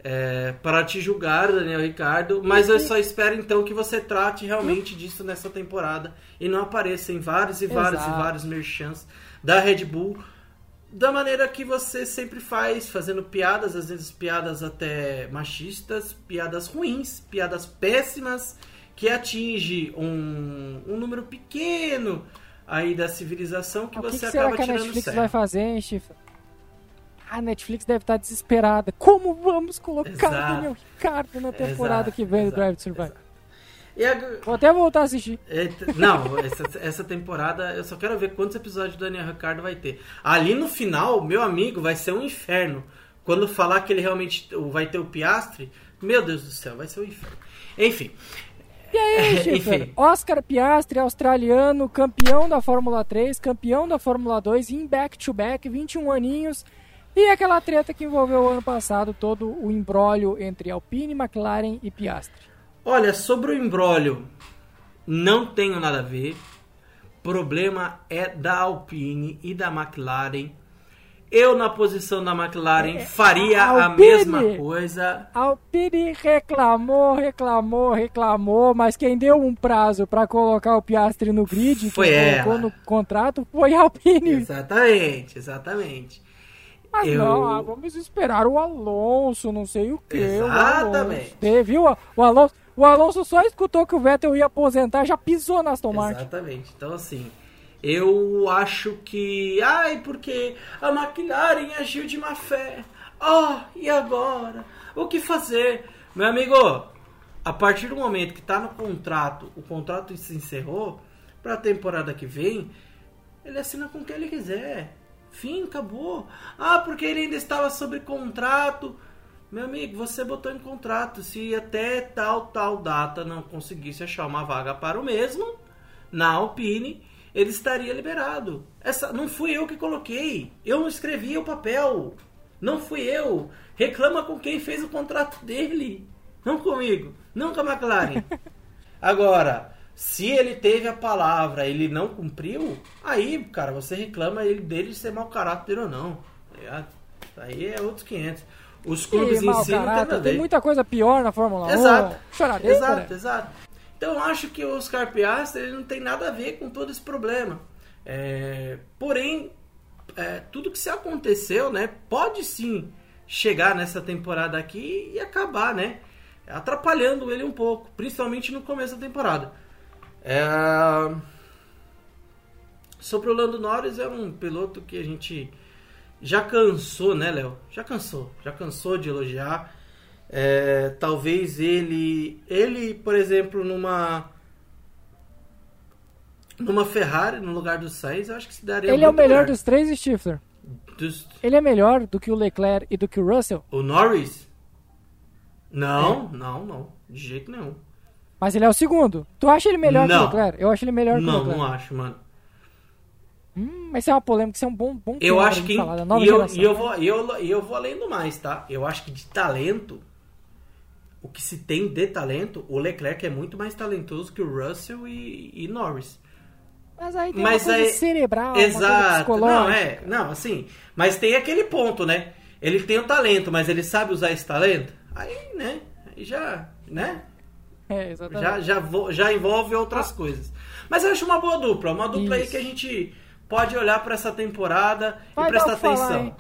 é, para te julgar, Daniel Ricardo, mas eu só espero então que você trate realmente disso nessa temporada e não apareça em vários e vários Exato. e vários merchants da Red Bull da maneira que você sempre faz, fazendo piadas, às vezes piadas até machistas, piadas ruins, piadas péssimas, que atinge um, um número pequeno aí da civilização que o você que acaba será que tirando a Netflix vai fazer, hein, Chifre? A Netflix deve estar desesperada. Como vamos colocar exato. o Daniel Ricardo na temporada exato, que vem do Drive to Survive? A... Vou até voltar a assistir. É, não, essa, essa, temporada eu só quero ver quantos episódios do Daniel Ricardo vai ter. Ali no final, meu amigo, vai ser um inferno. Quando falar que ele realmente vai ter o Piastre, meu Deus do céu, vai ser um inferno. Enfim. E aí, Enfim. Oscar Piastri, australiano, campeão da Fórmula 3, campeão da Fórmula 2 em back-to-back, -back, 21 aninhos. E aquela treta que envolveu o ano passado todo o embrólio entre Alpine, McLaren e Piastri. Olha, sobre o embrólio, não tenho nada a ver. Problema é da Alpine e da McLaren. Eu, na posição da McLaren, é, faria Alpine, a mesma coisa. Alpine reclamou, reclamou, reclamou, mas quem deu um prazo para colocar o Piastri no grid, foi ela. colocou no contrato, foi a Alpine. Exatamente, exatamente. Mas eu... não, ah, vamos esperar o Alonso, não sei o que. Exatamente. Você viu o Alonso? O Alonso só escutou que o Vettel ia aposentar, já pisou na Aston Martin. Exatamente. Então, assim, eu acho que. Ai, porque a McLaren agiu de má fé. Ah, oh, e agora? O que fazer? Meu amigo, a partir do momento que está no contrato, o contrato se encerrou, para a temporada que vem, ele assina com quem ele quiser. Fim, acabou. Ah, porque ele ainda estava sob contrato. Meu amigo, você botou em contrato. Se até tal, tal data não conseguisse achar uma vaga para o mesmo, na Alpine, ele estaria liberado. Essa Não fui eu que coloquei. Eu não escrevi o papel. Não fui eu. Reclama com quem fez o contrato dele. Não comigo. Não com a McLaren. Agora, se ele teve a palavra ele não cumpriu, aí, cara, você reclama ele dele ser mau caráter ou não. Tá aí é outros 500. Os clubes em si não tem Tem muita coisa pior na Fórmula exato. 1. Choradeira. Exato, exato. Então eu acho que o Oscar Piastri ele não tem nada a ver com todo esse problema. É, porém, é, tudo que se aconteceu, né, pode sim chegar nessa temporada aqui e acabar, né, atrapalhando ele um pouco, principalmente no começo da temporada. É... Sobre o Lando Norris é um piloto que a gente já cansou, né, Léo? Já cansou, já cansou de elogiar. É, talvez ele, ele, por exemplo, numa numa Ferrari no lugar do Sainz, eu acho que se daria. Ele é o melhor, dos três, Stifler. Dos... Ele é melhor do que o Leclerc e do que o Russell? O Norris? Não, é. não, não, de jeito nenhum. Mas ele é o segundo. Tu acha ele melhor não. que o Leclerc? Eu acho ele melhor não, que o Leclerc. Não, não acho, mano. Hum, mas isso é uma polêmica, isso é um bom, bom Eu acho que. Falar, e, eu, e eu, vou, eu, eu vou além do mais, tá? Eu acho que de talento, o que se tem de talento, o Leclerc é muito mais talentoso que o Russell e, e Norris. Mas aí tem mas uma coisa aí, cerebral, exato, não é, não, assim, mas tem aquele ponto, né? Ele tem o talento, mas ele sabe usar esse talento. Aí, né? Aí já, né? É, exatamente. Já, já, já envolve outras ah. coisas. Mas eu acho uma boa dupla, uma dupla Isso. aí que a gente pode olhar para essa temporada Vai e prestar atenção. Falar,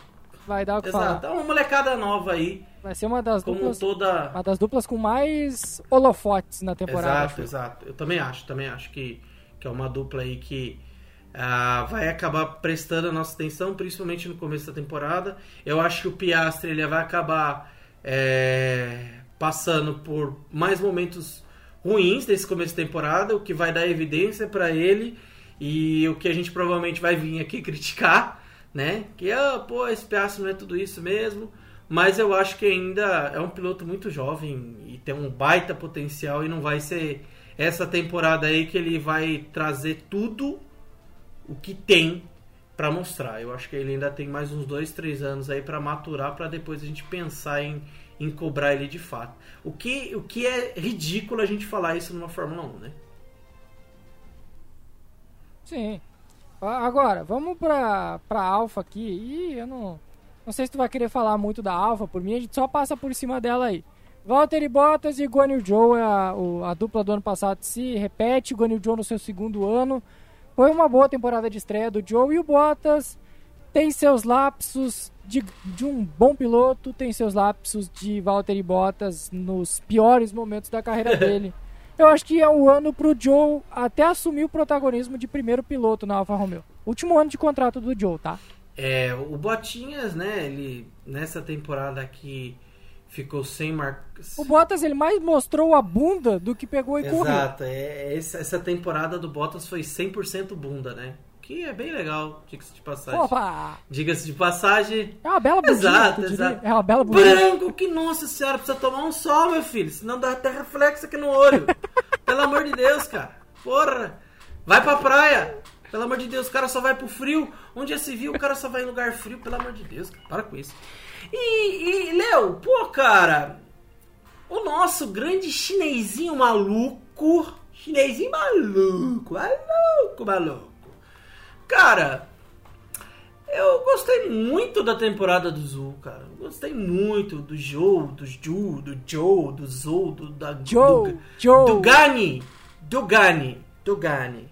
Vai dar o que Exato. falar. Então, uma molecada nova aí. Vai ser uma das como duplas, toda... uma das duplas com mais holofotes na temporada. Exato, exato. Eu também acho, também acho que, que é uma dupla aí que uh, vai acabar prestando a nossa atenção, principalmente no começo da temporada. Eu acho que o Piastri ele vai acabar é, passando por mais momentos ruins desse começo de temporada, o que vai dar evidência para ele e o que a gente provavelmente vai vir aqui criticar, né? Que, ah, pô, esse Piastri não é tudo isso mesmo. Mas eu acho que ainda é um piloto muito jovem e tem um baita potencial e não vai ser essa temporada aí que ele vai trazer tudo o que tem para mostrar. Eu acho que ele ainda tem mais uns dois, três anos aí para maturar para depois a gente pensar em, em cobrar ele de fato. O que, o que é ridículo a gente falar isso numa Fórmula 1, né? Sim. Agora, vamos pra, pra Alfa aqui. Ih, eu não. Não sei se tu vai querer falar muito da Alfa, por mim a gente só passa por cima dela aí. Valtteri Bottas e Guan Yu Zhou, a, a dupla do ano passado se repete, Guan Yu Zhou no seu segundo ano. Foi uma boa temporada de estreia do Zhou e o Bottas tem seus lapsos de, de um bom piloto, tem seus lapsos de Valtteri Bottas nos piores momentos da carreira dele. Eu acho que é o ano pro Joe até assumir o protagonismo de primeiro piloto na Alfa Romeo. Último ano de contrato do Joe, tá? É, o Botinhas, né, ele nessa temporada aqui ficou sem marcas. O Bottas ele mais mostrou a bunda do que pegou e correu. Exato, é, essa, essa temporada do Bottas foi 100% bunda, né? Que é bem legal, diga-se de passagem. Opa! Diga-se de passagem. É uma bela bundinha, Exato, exato. É uma bela bundinha. Branco, que nossa senhora, precisa tomar um sol, meu filho, senão dá até reflexo aqui no olho. Pelo amor de Deus, cara. Porra. Vai pra praia. Pelo amor de Deus, o cara só vai pro frio. Onde já se viu, o cara só vai em lugar frio. Pelo amor de Deus, cara. Para com isso. E, e Léo, pô, cara. O nosso grande chinesinho maluco. Chinesinho maluco. Maluco, maluco. Cara, eu gostei muito da temporada do Zul, cara. Eu Gostei muito do Joe, do Ju, do Joe, do Zou, do da Joe, do, Joe. do Gani, do Gani, do Gani,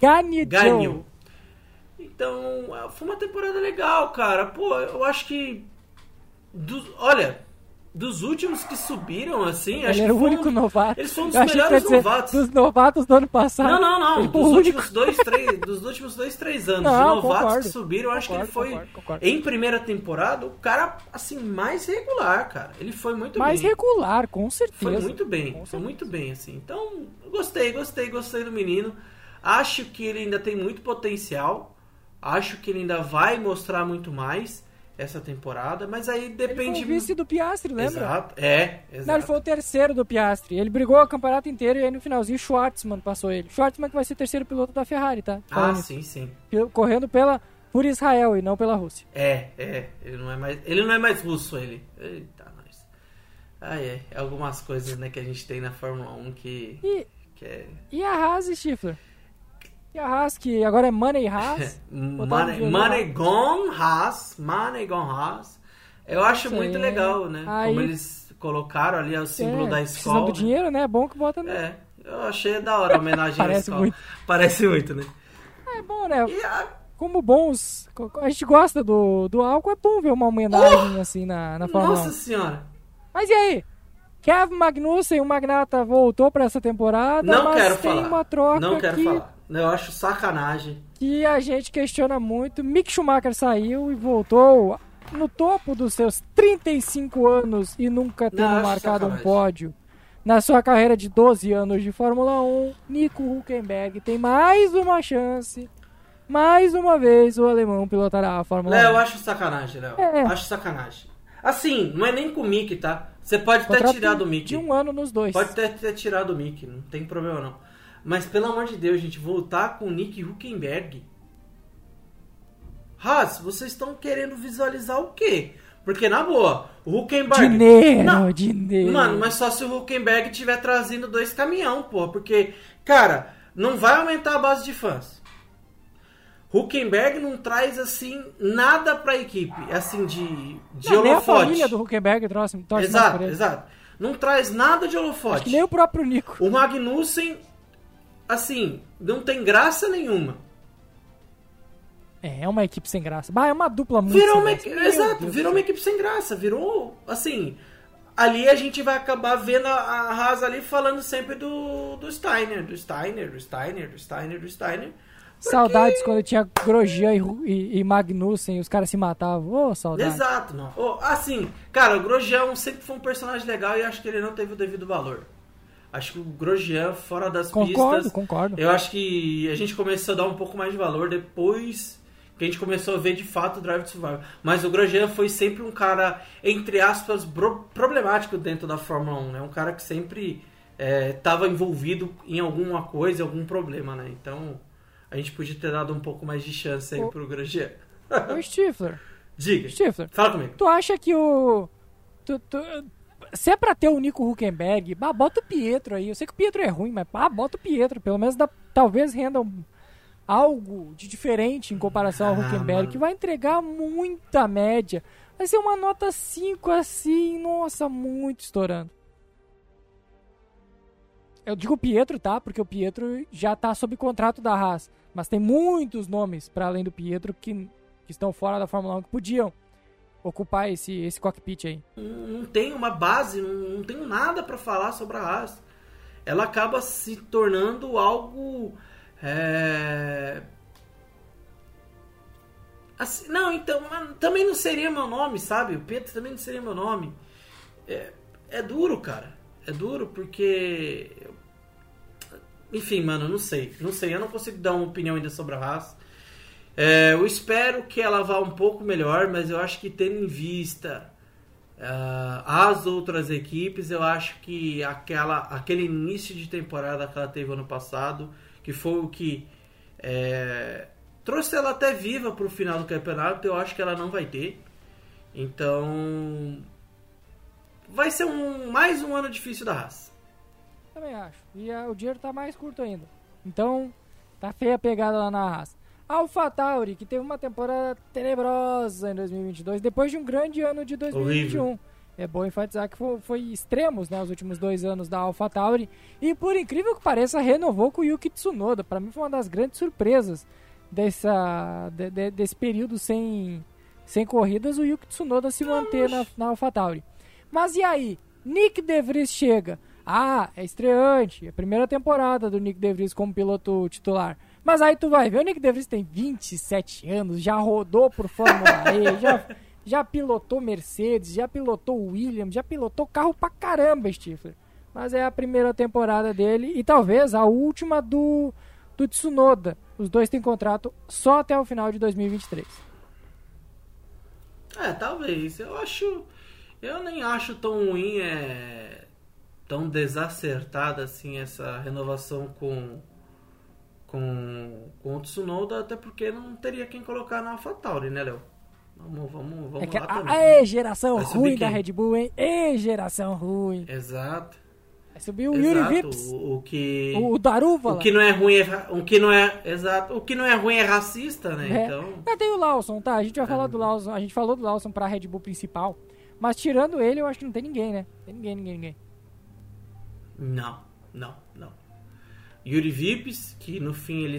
Gani. Ganho. Então, ah, foi uma temporada legal, cara. Pô, eu acho que dos, olha, dos últimos que subiram assim, acho Ele era que o único um- novato. Eles foram um dos melhores dizer, novatos. Dos novatos do ano passado. Não, não, não. Dos últimos dois, três, dos últimos dois, três anos. Não, Os novatos concordo. que subiram, acho que ele Concordo, foi, concordo, concordo. em primeira temporada, o cara, assim, mais regular, cara. Ele foi muito Mais bem. regular, com certeza. Foi muito bem, Com foi certeza. muito bem, assim. Então, gostei, gostei, gostei do menino. Acho que ele ainda tem muito potencial. Acho que ele ainda vai mostrar muito mais essa temporada, mas aí Ele depende... foi o vice do Piastri, lembra? Exato, é, exato. Não, ele foi o terceiro do Piastri. Ele brigou o campeonato inteiro e aí no finalzinho o Schwartzman passou ele. Schwartzman que vai ser terceiro piloto da Ferrari, tá? Ah, Falando sim, sim. isso. Correndo pela, por Israel e não pela Rússia. É, é, ele não é mais, ele não é mais russo, ele. Eita, nós. Ah, é, algumas coisas, né, que a gente tem na Fórmula 1 que, E, que é e a Haas e Stifler? E a Haas, que agora é Money Haas. Money. Money Gone Haas, Money Gone Haas. Eu acho muito legal, né, Aí- como eles colocaram ali o símbolo é, da Precisando escola. do dinheiro, né? É bom que bota. É, É, eu achei da hora a homenagem à Parece escola. muito. Parece muito, né? bom, né? E a- Como bons... A gente gosta do, do álcool, é bom ver uma homenagem assim na, na Fórmula 1. nossa senhora. Mas e aí? Kevin Magnussen, o Magnata, voltou pra essa temporada, Não mas quero tem falar. uma troca Não quero que, falar. Eu acho sacanagem. que a gente questiona muito. Mick Schumacher saiu e voltou no topo dos seus 35 anos e nunca tendo Não, marcado um pódio. Na sua carreira de 12 anos de Fórmula 1, Nico Huckenberg tem mais uma chance. Mais uma vez o alemão pilotará a Fórmula Léo, 1. eu acho sacanagem, Léo. É. Acho sacanagem. Assim, não é nem com o Mickey, tá? Você pode ter Contrato tirado o Mickey. De um ano nos dois. Pode ter, ter tirado o Mickey, não tem problema não. Mas pelo amor de Deus, gente, voltar com o Nick Huckenberg. Haas, vocês estão querendo visualizar o quê? Porque na boa, o Huckenberg. Dinheiro, Não, dinheiro. Mano, mas só se o Huckenberg tiver trazendo dois caminhão, porra. Porque, cara, não vai aumentar a base de fãs. Huckenberg não traz, assim, nada pra equipe, assim, de, de Não, nem a holofote. família do Huckenberg mais Exato, exato. Não traz nada de holofote. Nem o próprio Nico. O Magnussen, assim, não tem graça nenhuma. É, é uma equipe sem graça. Bah, é uma dupla muito Virou uma, graça. exato, Deus virou uma equipe sem graça. Virou, assim, ali a gente vai acabar vendo a, Haas ali falando sempre do, do Steiner, do Steiner, do Steiner, do Steiner, do Steiner. céu. Saudades quando tinha Grosjean e, e, e Magnussen e os caras se matavam. Ô, saudades. Exato, não. Ô, assim, cara, o Grosjean sempre foi um personagem legal e acho que ele não teve o devido valor. Acho que o Grosjean, fora das Concordo, pistas, concordo. eu acho que a gente começou a dar um pouco mais de valor depois que a gente começou a ver de fato o Drive to Survive. Mas o Grosjean foi sempre um cara, entre aspas, problemático dentro da Fórmula 1, né? Um cara que sempre estava envolvido em alguma coisa, algum problema, né? Então a gente podia ter dado um pouco mais de chance aí Ô. pro Grosjean. Ô, Stifler, Diga, Stifler, fala comigo. tu acha que o... tu- tu- se é pra ter o Nico Huckenberg, bah, bota o Pietro aí. Eu sei que o Pietro é ruim, mas bah, bota o Pietro. Pelo menos dá, talvez renda um, algo de diferente em comparação ao Ah, Huckenberg, que vai entregar muita média. Vai ser uma nota 5 assim, nossa, muito estourando. Eu digo Pietro, tá? Porque o Pietro já tá sob contrato da Haas. Mas tem muitos nomes para além do Pietro que, que estão fora da Fórmula 1 que podiam ocupar esse, esse cockpit aí. não, não tem uma base, não, não tenho nada para falar sobre a Haas. Ela acaba se tornando algo. é, assim, não, então, também não seria meu nome, sabe? O Pedro também não seria meu nome. É, é duro, cara. É duro porque. Enfim, mano, não sei. Não sei, eu não consigo dar uma opinião ainda sobre a Haas. É, eu espero que ela vá um pouco melhor, mas eu acho que tendo em vista ah, as outras equipes, eu acho que aquela, aquele início de temporada que ela teve ano passado, que foi o que é, trouxe ela até viva para o final do campeonato, eu acho que ela não vai ter. Então, vai ser um, mais um ano difícil da Haas. Também acho. E ah, o dinheiro tá mais curto ainda. Então, tá feia a pegada lá na Haas. Alpha Tauri, que teve uma temporada tenebrosa em 2022, depois de um grande ano de 2021. É bom enfatizar que foi, foi extremos, né, os últimos dois anos da Alpha Tauri. E por incrível que pareça, renovou com o Yuki Tsunoda. Para mim foi uma das grandes surpresas dessa, de- de- desse período sem, sem corridas, o Yuki Tsunoda se manter na, na Alpha Tauri. Mas e aí? Nick De Vries chega. Ah, é estreante. É a primeira temporada do Nick De Vries como piloto titular. Mas aí tu vai ver, o Nick De Vries tem 27 anos, já rodou por Fórmula E, já, já pilotou Mercedes, já pilotou Williams, já pilotou carro pra caramba, Stifler. Mas é a primeira temporada dele e talvez a última do, do Tsunoda. Os dois têm contrato só até o final de 2023. É, talvez. Eu acho. Eu nem acho tão ruim, é. Tão desacertada assim essa renovação com. Com, com o Tsunoda, até porque não teria quem colocar na AlphaTauri, né, Léo? Vamos, vamos, vamos É que, lá a, também. aê, geração ruim da? Red Bull, hein? Ê, geração ruim. Exato. Vai subir o Yuri exato. Vips, O, o que. o, o Daruvala. O que não é ruim é, o que não é, exato, o que não é ruim é racista, né? É. Então, Mas tem o Lawson, tá? A gente vai falar do Lawson. A gente falou do Lawson pra Red Bull principal. Mas tirando ele, eu acho que não tem ninguém, né? Tem ninguém, ninguém, ninguém. não, não, não. Yuri Vips, que no fim ele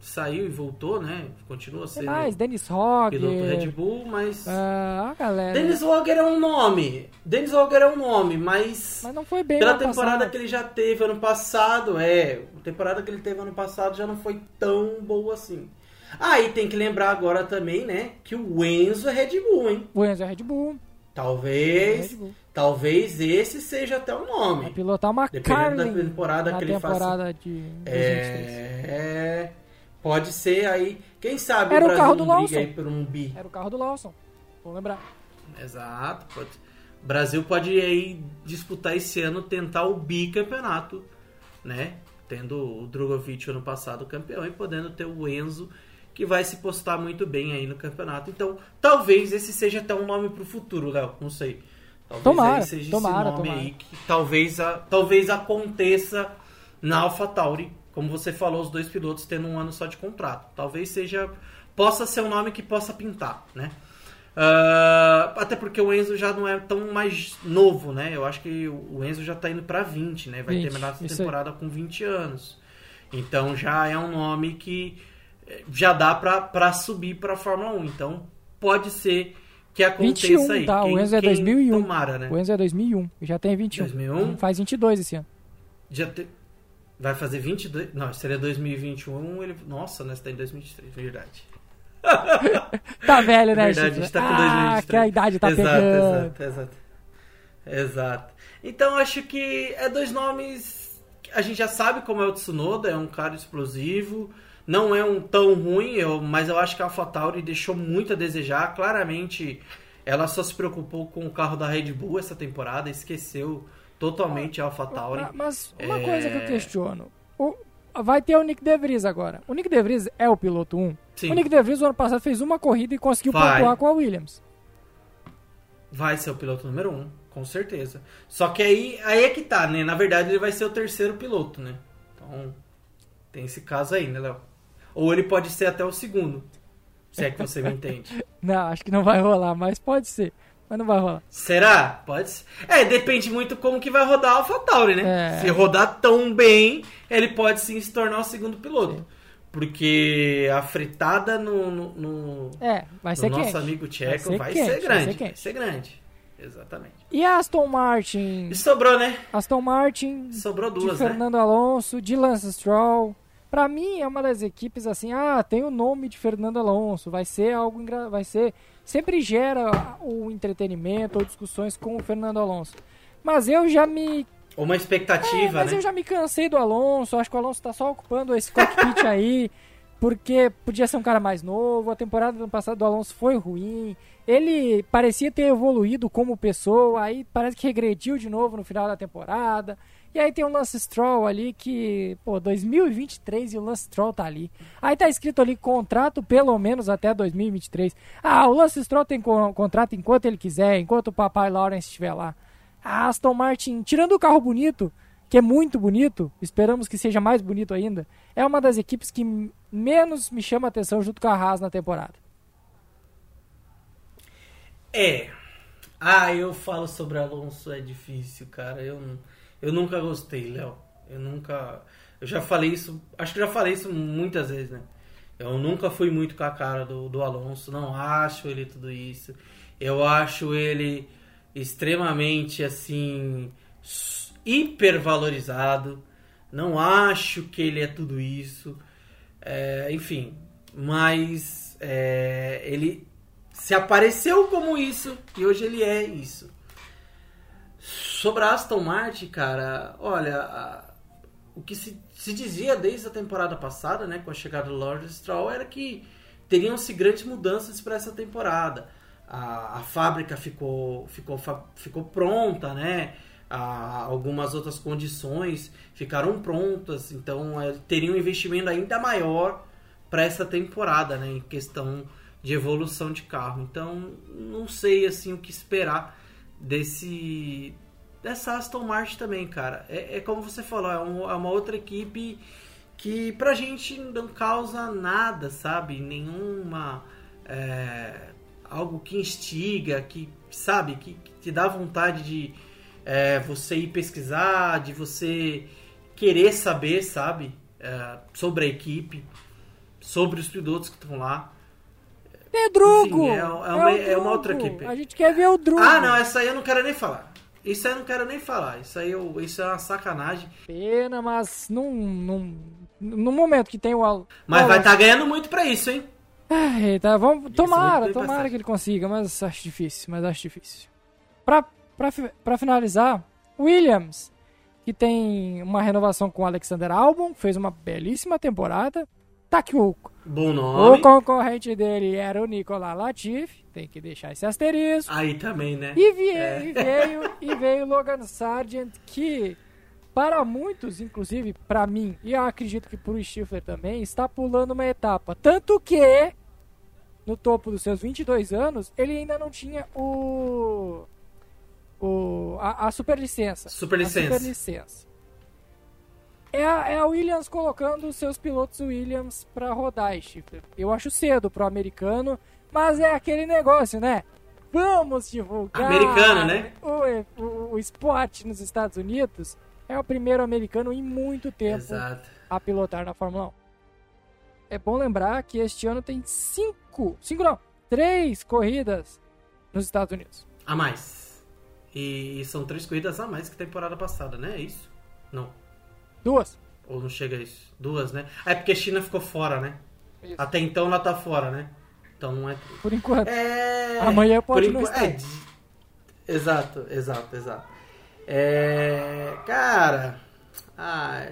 saiu e voltou, né? Continua sendo mais, Dennis piloto Red Hogger. Bull, mas Ah, a galera. Dennis Hogger é um nome. Dennis Hogger é um nome, mas Mas não foi bem pela temporada passado. que ele já teve ano passado, é, a temporada que ele teve ano passado já não foi tão boa assim. Ah, e tem que lembrar agora também, né, que o Enzo é Red Bull, hein? O Enzo é Red Bull. Talvez, Red Bull. Talvez esse seja até o Vai nome. pilotar uma Dependendo da Carlin temporada na que ele faça. temporada de 2023. É, pode ser aí, quem sabe Era o o Brasil carro do não Lawson. aí por um bi. Era o carro do Lawson. Vou lembrar. Exato, pode. O Brasil pode aí disputar esse ano, tentar o bicampeonato, né? Tendo o Drogovic ano passado campeão e podendo ter o Enzo, que vai se postar muito bem aí no campeonato. Então, talvez esse seja até um nome pro futuro, Léo. Não sei. Talvez Tomara, seja tomara, esse nome tomara. aí que talvez, a, talvez aconteça na AlphaTauri. Como você falou, os dois pilotos tendo um ano só de contrato. Talvez seja. Possa ser um nome que possa pintar, né? Ah, até porque o Enzo já não é tão mais novo, né? Eu acho que o Enzo já tá indo pra 20, né? Vai 20, terminar essa aí. temporada com 20 anos. Então já é um nome que eh, já dá pra, pra subir pra Fórmula 1. Então pode ser que aconteça 21, aí. tá? Quem, o Enzo é quem 2001. Tomara, né? O Enzo é 2001. Já tem 21. 2001? Faz 22 esse ano. Já te- Vai fazer 22. Não, seria 2021. Ele... Nossa, nós tá em 2023, verdade. Tá velho, né, Verdade, a Chico? gente tá com Ah, 2023. que a idade tá exato, pegando. Exato, exato. Exato. Então acho que é dois nomes. A gente já sabe como é o Tsunoda, é um cara explosivo. Não é um tão ruim, eu, mas eu acho que a AlphaTauri deixou muito a desejar. Claramente, ela só se preocupou com o carro da Red Bull essa temporada, esqueceu totalmente a AlphaTauri. Ma- Mas uma É. coisa que eu questiono. O- vai ter o Nick De Vries agora. O Nick De Vries é o piloto 1? Sim. O Nick De Vries, o ano passado, fez uma corrida e conseguiu Vai. pontuar com a Williams. Vai ser o piloto número um, com certeza. Só que aí, aí é que tá, né? Na verdade, ele vai ser o terceiro piloto, né? Então, tem esse caso aí, né, Léo? Ou ele pode ser até o segundo. Se é que você me entende. Não, acho que não vai rolar, mas pode ser. Mas não vai rolar. Será? Pode ser. É, depende muito como que vai rodar a AlphaTauri, né? É. Se rodar tão bem, ele pode sim se tornar o segundo piloto. Sim. Porque a fritada no, no, no- É, vai no ser nosso quente. amigo tcheco vai Vai ser, quente, vai grande. ser Vai ser grande. Exatamente. E a Aston Martin? E sobrou, né? Aston Martin Sobrou de duas, né? Fernando Alonso, de Lance Stroll. Pra mim é uma das equipes assim, ah, tem o nome de Fernando Alonso, vai ser algo vai ser sempre gera o entretenimento ou discussões com o Fernando Alonso. Mas eu já me Uma É, expectativa, mas né? eu já me cansei do Alonso, acho que o Alonso tá só ocupando esse cockpit aí, porque podia ser um cara mais novo, a temporada do ano passado do Alonso foi ruim, ele parecia ter evoluído como pessoa, aí parece que regrediu de novo no final da temporada, e aí tem o Lance Stroll ali que, pô, 2023 e o Lance Stroll tá ali. Aí tá escrito ali contrato pelo menos até 2023. Ah, o Lance Stroll tem co- contrato enquanto ele quiser, enquanto o papai Lawrence estiver lá. A Aston Martin, tirando o carro bonito, que é muito bonito, esperamos que seja mais bonito ainda, é uma das equipes que menos me chama atenção junto com a Haas na temporada. É. Ah, eu falo sobre Alonso, é difícil, cara. Eu, nu- eu nunca gostei, Léo. Eu nunca. Eu já falei isso. Acho que já falei isso muitas vezes, né? Eu nunca fui muito com a cara do, do Alonso. Não acho ele tudo isso. Eu acho ele extremamente, assim. hipervalorizado. Não acho que ele é tudo isso. É, enfim. Mas. é, ele se apareceu como isso e hoje ele é isso. Sobre a Aston Martin, cara, olha, a- o que se, se dizia desde a temporada passada, né, com a chegada do Lawrence Stroll, era que teriam-se grandes mudanças para essa temporada. A, a fábrica ficou, ficou, ficou pronta, né? A- algumas outras condições ficaram prontas, então é, teria um investimento ainda maior para essa temporada, né, em questão de evolução de carro. Então, não sei assim o que esperar desse dessa Aston Martin também, cara. É, é como você falou, é, um- é uma outra equipe que pra gente não causa nada, sabe? Nenhuma é, algo que instiga, que sabe, que, que te dá vontade de é, você ir pesquisar, de você querer saber, sabe, é, sobre a equipe, sobre os pilotos que estão lá. É Drugo! Sim, é- é uma- é uma outra equipe. A gente quer ver o Drugo. Ah, não, essa aí eu não quero nem falar. Isso aí eu não quero nem falar. Isso aí eu, isso é uma sacanagem. Pena, mas num, num, no momento que tem o Al... Mas vai estar ganhando muito pra isso, hein? Ai, tá, vamos, tomara, bem tomara que ele consiga, mas acho difícil, mas acho difícil. Pra, pra, pra finalizar, Williams, que tem uma renovação com o Alexander Albon, fez uma belíssima temporada. Tá que o, Bom o nome. concorrente dele era o Nicolas Latifi, tem que deixar esse asterisco. Aí também, né? E veio, É. e veio, e veio Logan Sargent, que para muitos, inclusive para mim, e eu acredito que para o Stifler também, está pulando uma etapa. Tanto que, no topo dos seus 22 anos, ele ainda não tinha o. o a, a superlicença. Superlicença. A superlicença. É a, é a Williams colocando os seus pilotos Williams para rodar, Stifler. Eu acho cedo pro americano, mas é aquele negócio, né? Vamos divulgar Americano, né? o, o, o esporte nos Estados Unidos. É o primeiro americano em muito tempo Exato. a pilotar na Fórmula 1. É bom lembrar que este ano tem cinco, cinco não, três corridas nos Estados Unidos. A mais. E são três corridas a mais que temporada passada, né? É isso? Não. Duas. Ou não chega a isso? Duas, né? É porque a China ficou fora, né? Isso. Até então ela tá fora, né? Então não é. Por enquanto. É. Amanhã pode por enqu- é, Exato, exato, exato. É. Cara. Ah,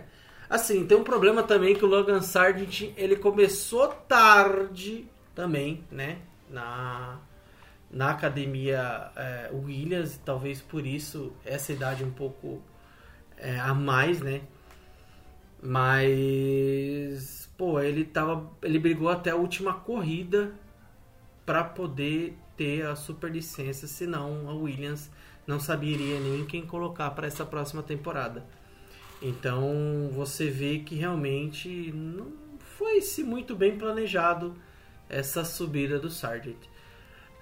assim, tem um problema também que o Logan Sargent ele começou tarde também, né? Na, na academia é, Williams, talvez por isso essa idade um pouco é, a mais, né? Mas pô, ele tava, ele brigou até a última corrida para poder ter a superlicença, senão a Williams não saberia nem quem colocar para essa próxima temporada. Então você vê que realmente não foi se muito bem planejado essa subida do Sargent.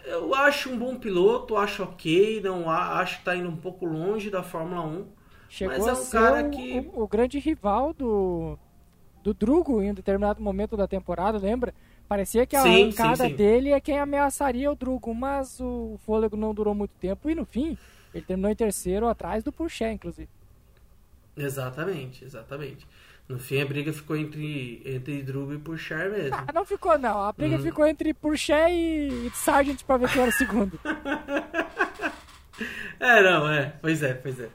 Eu acho um bom piloto, acho ok, não acho que tá indo um pouco longe da Fórmula 1. Chegou mas é um a ser cara o, que... o, o, grande rival do, do Drugo em um determinado momento da temporada, lembra? Parecia que a sim, arrancada sim, sim. dele é quem ameaçaria o Drugo, mas o fôlego não durou muito tempo e no fim ele terminou em terceiro atrás do Purché, inclusive. Exatamente, exatamente. No fim, a briga ficou entre, entre Drugo e Purcher mesmo. Ah, não ficou, não. A briga hum. ficou entre Purcher e, e Sargent pra ver quem era o segundo. é, não, é. Pois é, pois é.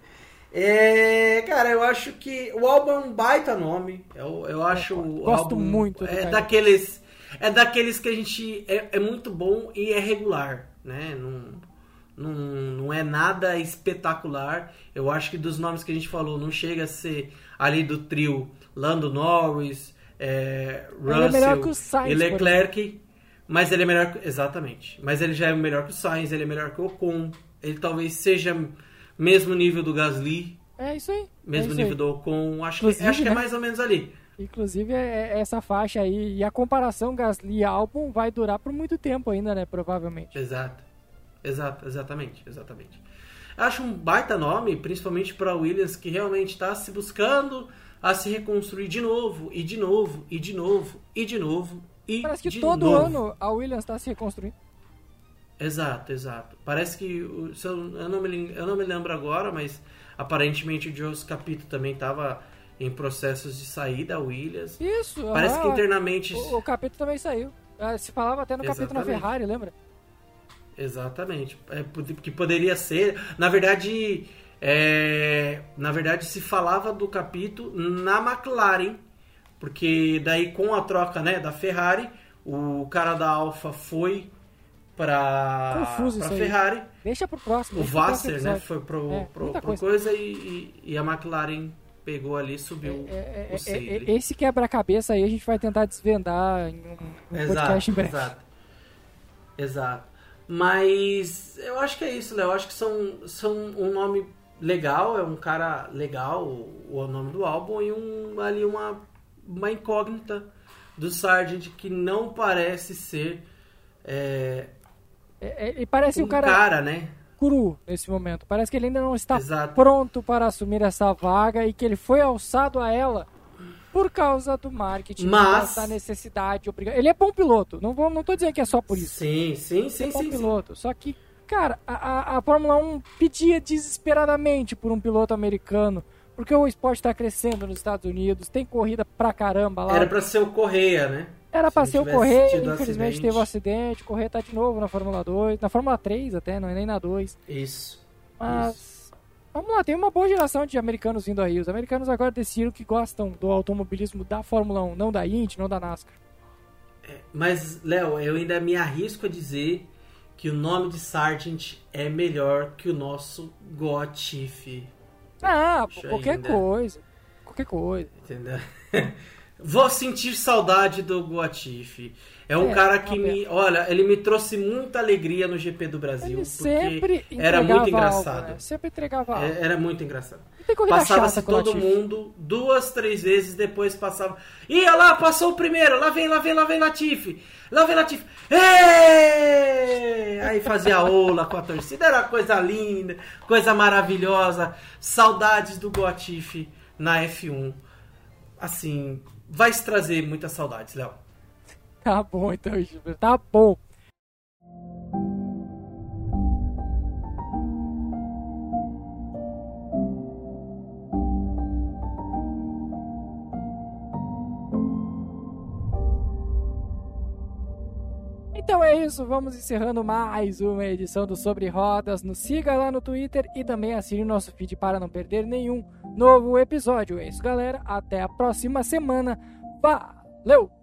É. Cara, eu acho que o álbum é um baita nome. Eu, eu acho eu, gosto álbum muito. É daqueles, é daqueles que a gente. É, é muito bom e é regular, né? Não não, não é nada espetacular. Eu acho que dos nomes que a gente falou, não chega a ser ali do trio Lando Norris, é, Russell é e Leclerc. Mas ele é melhor Exatamente. Mas ele já é melhor que o Sainz, ele é melhor que o Ocon. Ele talvez seja mesmo nível do Gasly. É isso aí. Mesmo é isso nível aí. do Ocon. Acho, que, acho que é né? mais ou menos ali. Inclusive, é, é essa faixa aí. E a comparação Gasly-Albon vai durar por muito tempo ainda, né? Provavelmente. Exato. Exato, exatamente, exatamente. Acho um baita nome, principalmente para Williams, que realmente está se buscando a se reconstruir de novo, e de novo, e de novo, e de novo, e Parece que todo novo. ano a Williams está se reconstruindo. Exato, exato. Parece que, eu, eu, não me, eu não me lembro agora, mas aparentemente o Joe Capito também estava em processos de sair da Williams. Isso. Parece ah, que internamente... O, o Capito também saiu. Ah, se falava até no Exatamente. Capito na Ferrari, lembra? Exatamente. É, que poderia ser. Na verdade, é, na verdade, se falava do capítulo na McLaren, porque daí com a troca né, da Ferrari, o cara da Alfa foi para Ferrari. Deixa pro próximo. O Vasser, né, foi pro, é, pro, pro coisa, coisa e, e, a McLaren pegou ali e subiu é, é, o é, é Esse quebra-cabeça aí a gente vai tentar desvendar em um, exato, podcast em breve. Exato. Exato. Mas eu acho que é isso, Léo. Eu acho que são, são um nome legal, é um cara legal, o, o nome do álbum, e um, ali uma, uma incógnita do Sargent que não parece ser. É, é, é, parece um, um cara, cara, né? cru nesse momento. Parece que ele ainda não está Exato. pronto para assumir essa vaga e que ele foi alçado a ela por causa do marketing, Mas... da necessidade. Ele é bom piloto, não, vou, não tô dizendo que é só por isso. Sim, sim, sim. Ele é bom sim, piloto, sim. só que, cara, a, a Fórmula 1 pedia desesperadamente por um piloto americano, porque o esporte está crescendo nos Estados Unidos, tem corrida pra caramba lá. Era pra ser o Correia, né? Era pra ser o Correia, infelizmente acidente. teve um acidente, o Correia tá de novo na Fórmula 2, na Fórmula 3 até, não é nem na 2. Isso. Mas... Isso Vamos lá, tem uma boa geração de americanos vindo aí. Os americanos agora decidiram que gostam do automobilismo da Fórmula 1, não da Indy, não da NASCAR. É, mas, Léo, eu ainda me arrisco a dizer que o nome de Sargent é melhor que o nosso Gotife. Ah, qualquer ainda. coisa. Qualquer coisa. Entendeu? Vou sentir saudade do Guatife. É um é, cara que me. Olha, ele me trouxe muita alegria no GP do Brasil. Ele sempre era muito engraçado. Algo, né? Sempre entregava algo. É, era muito engraçado. Passava-se todo mundo, duas, três vezes, depois passava. Ia lá, passou o primeiro, lá vem, lá vem, lá vem Latifi. Lá vem Latifi. Ei! Aí fazia ola com a torcida. Era coisa linda, coisa maravilhosa. Saudades do Guatife na F1. Assim, vai se trazer muitas saudades, Léo. Tá bom, então, Tá bom. Então é isso, vamos encerrando mais uma edição do Sobre Rodas. Nos siga lá no Twitter e também assine nosso feed para não perder nenhum novo episódio. É isso, galera. Até a próxima semana. Valeu!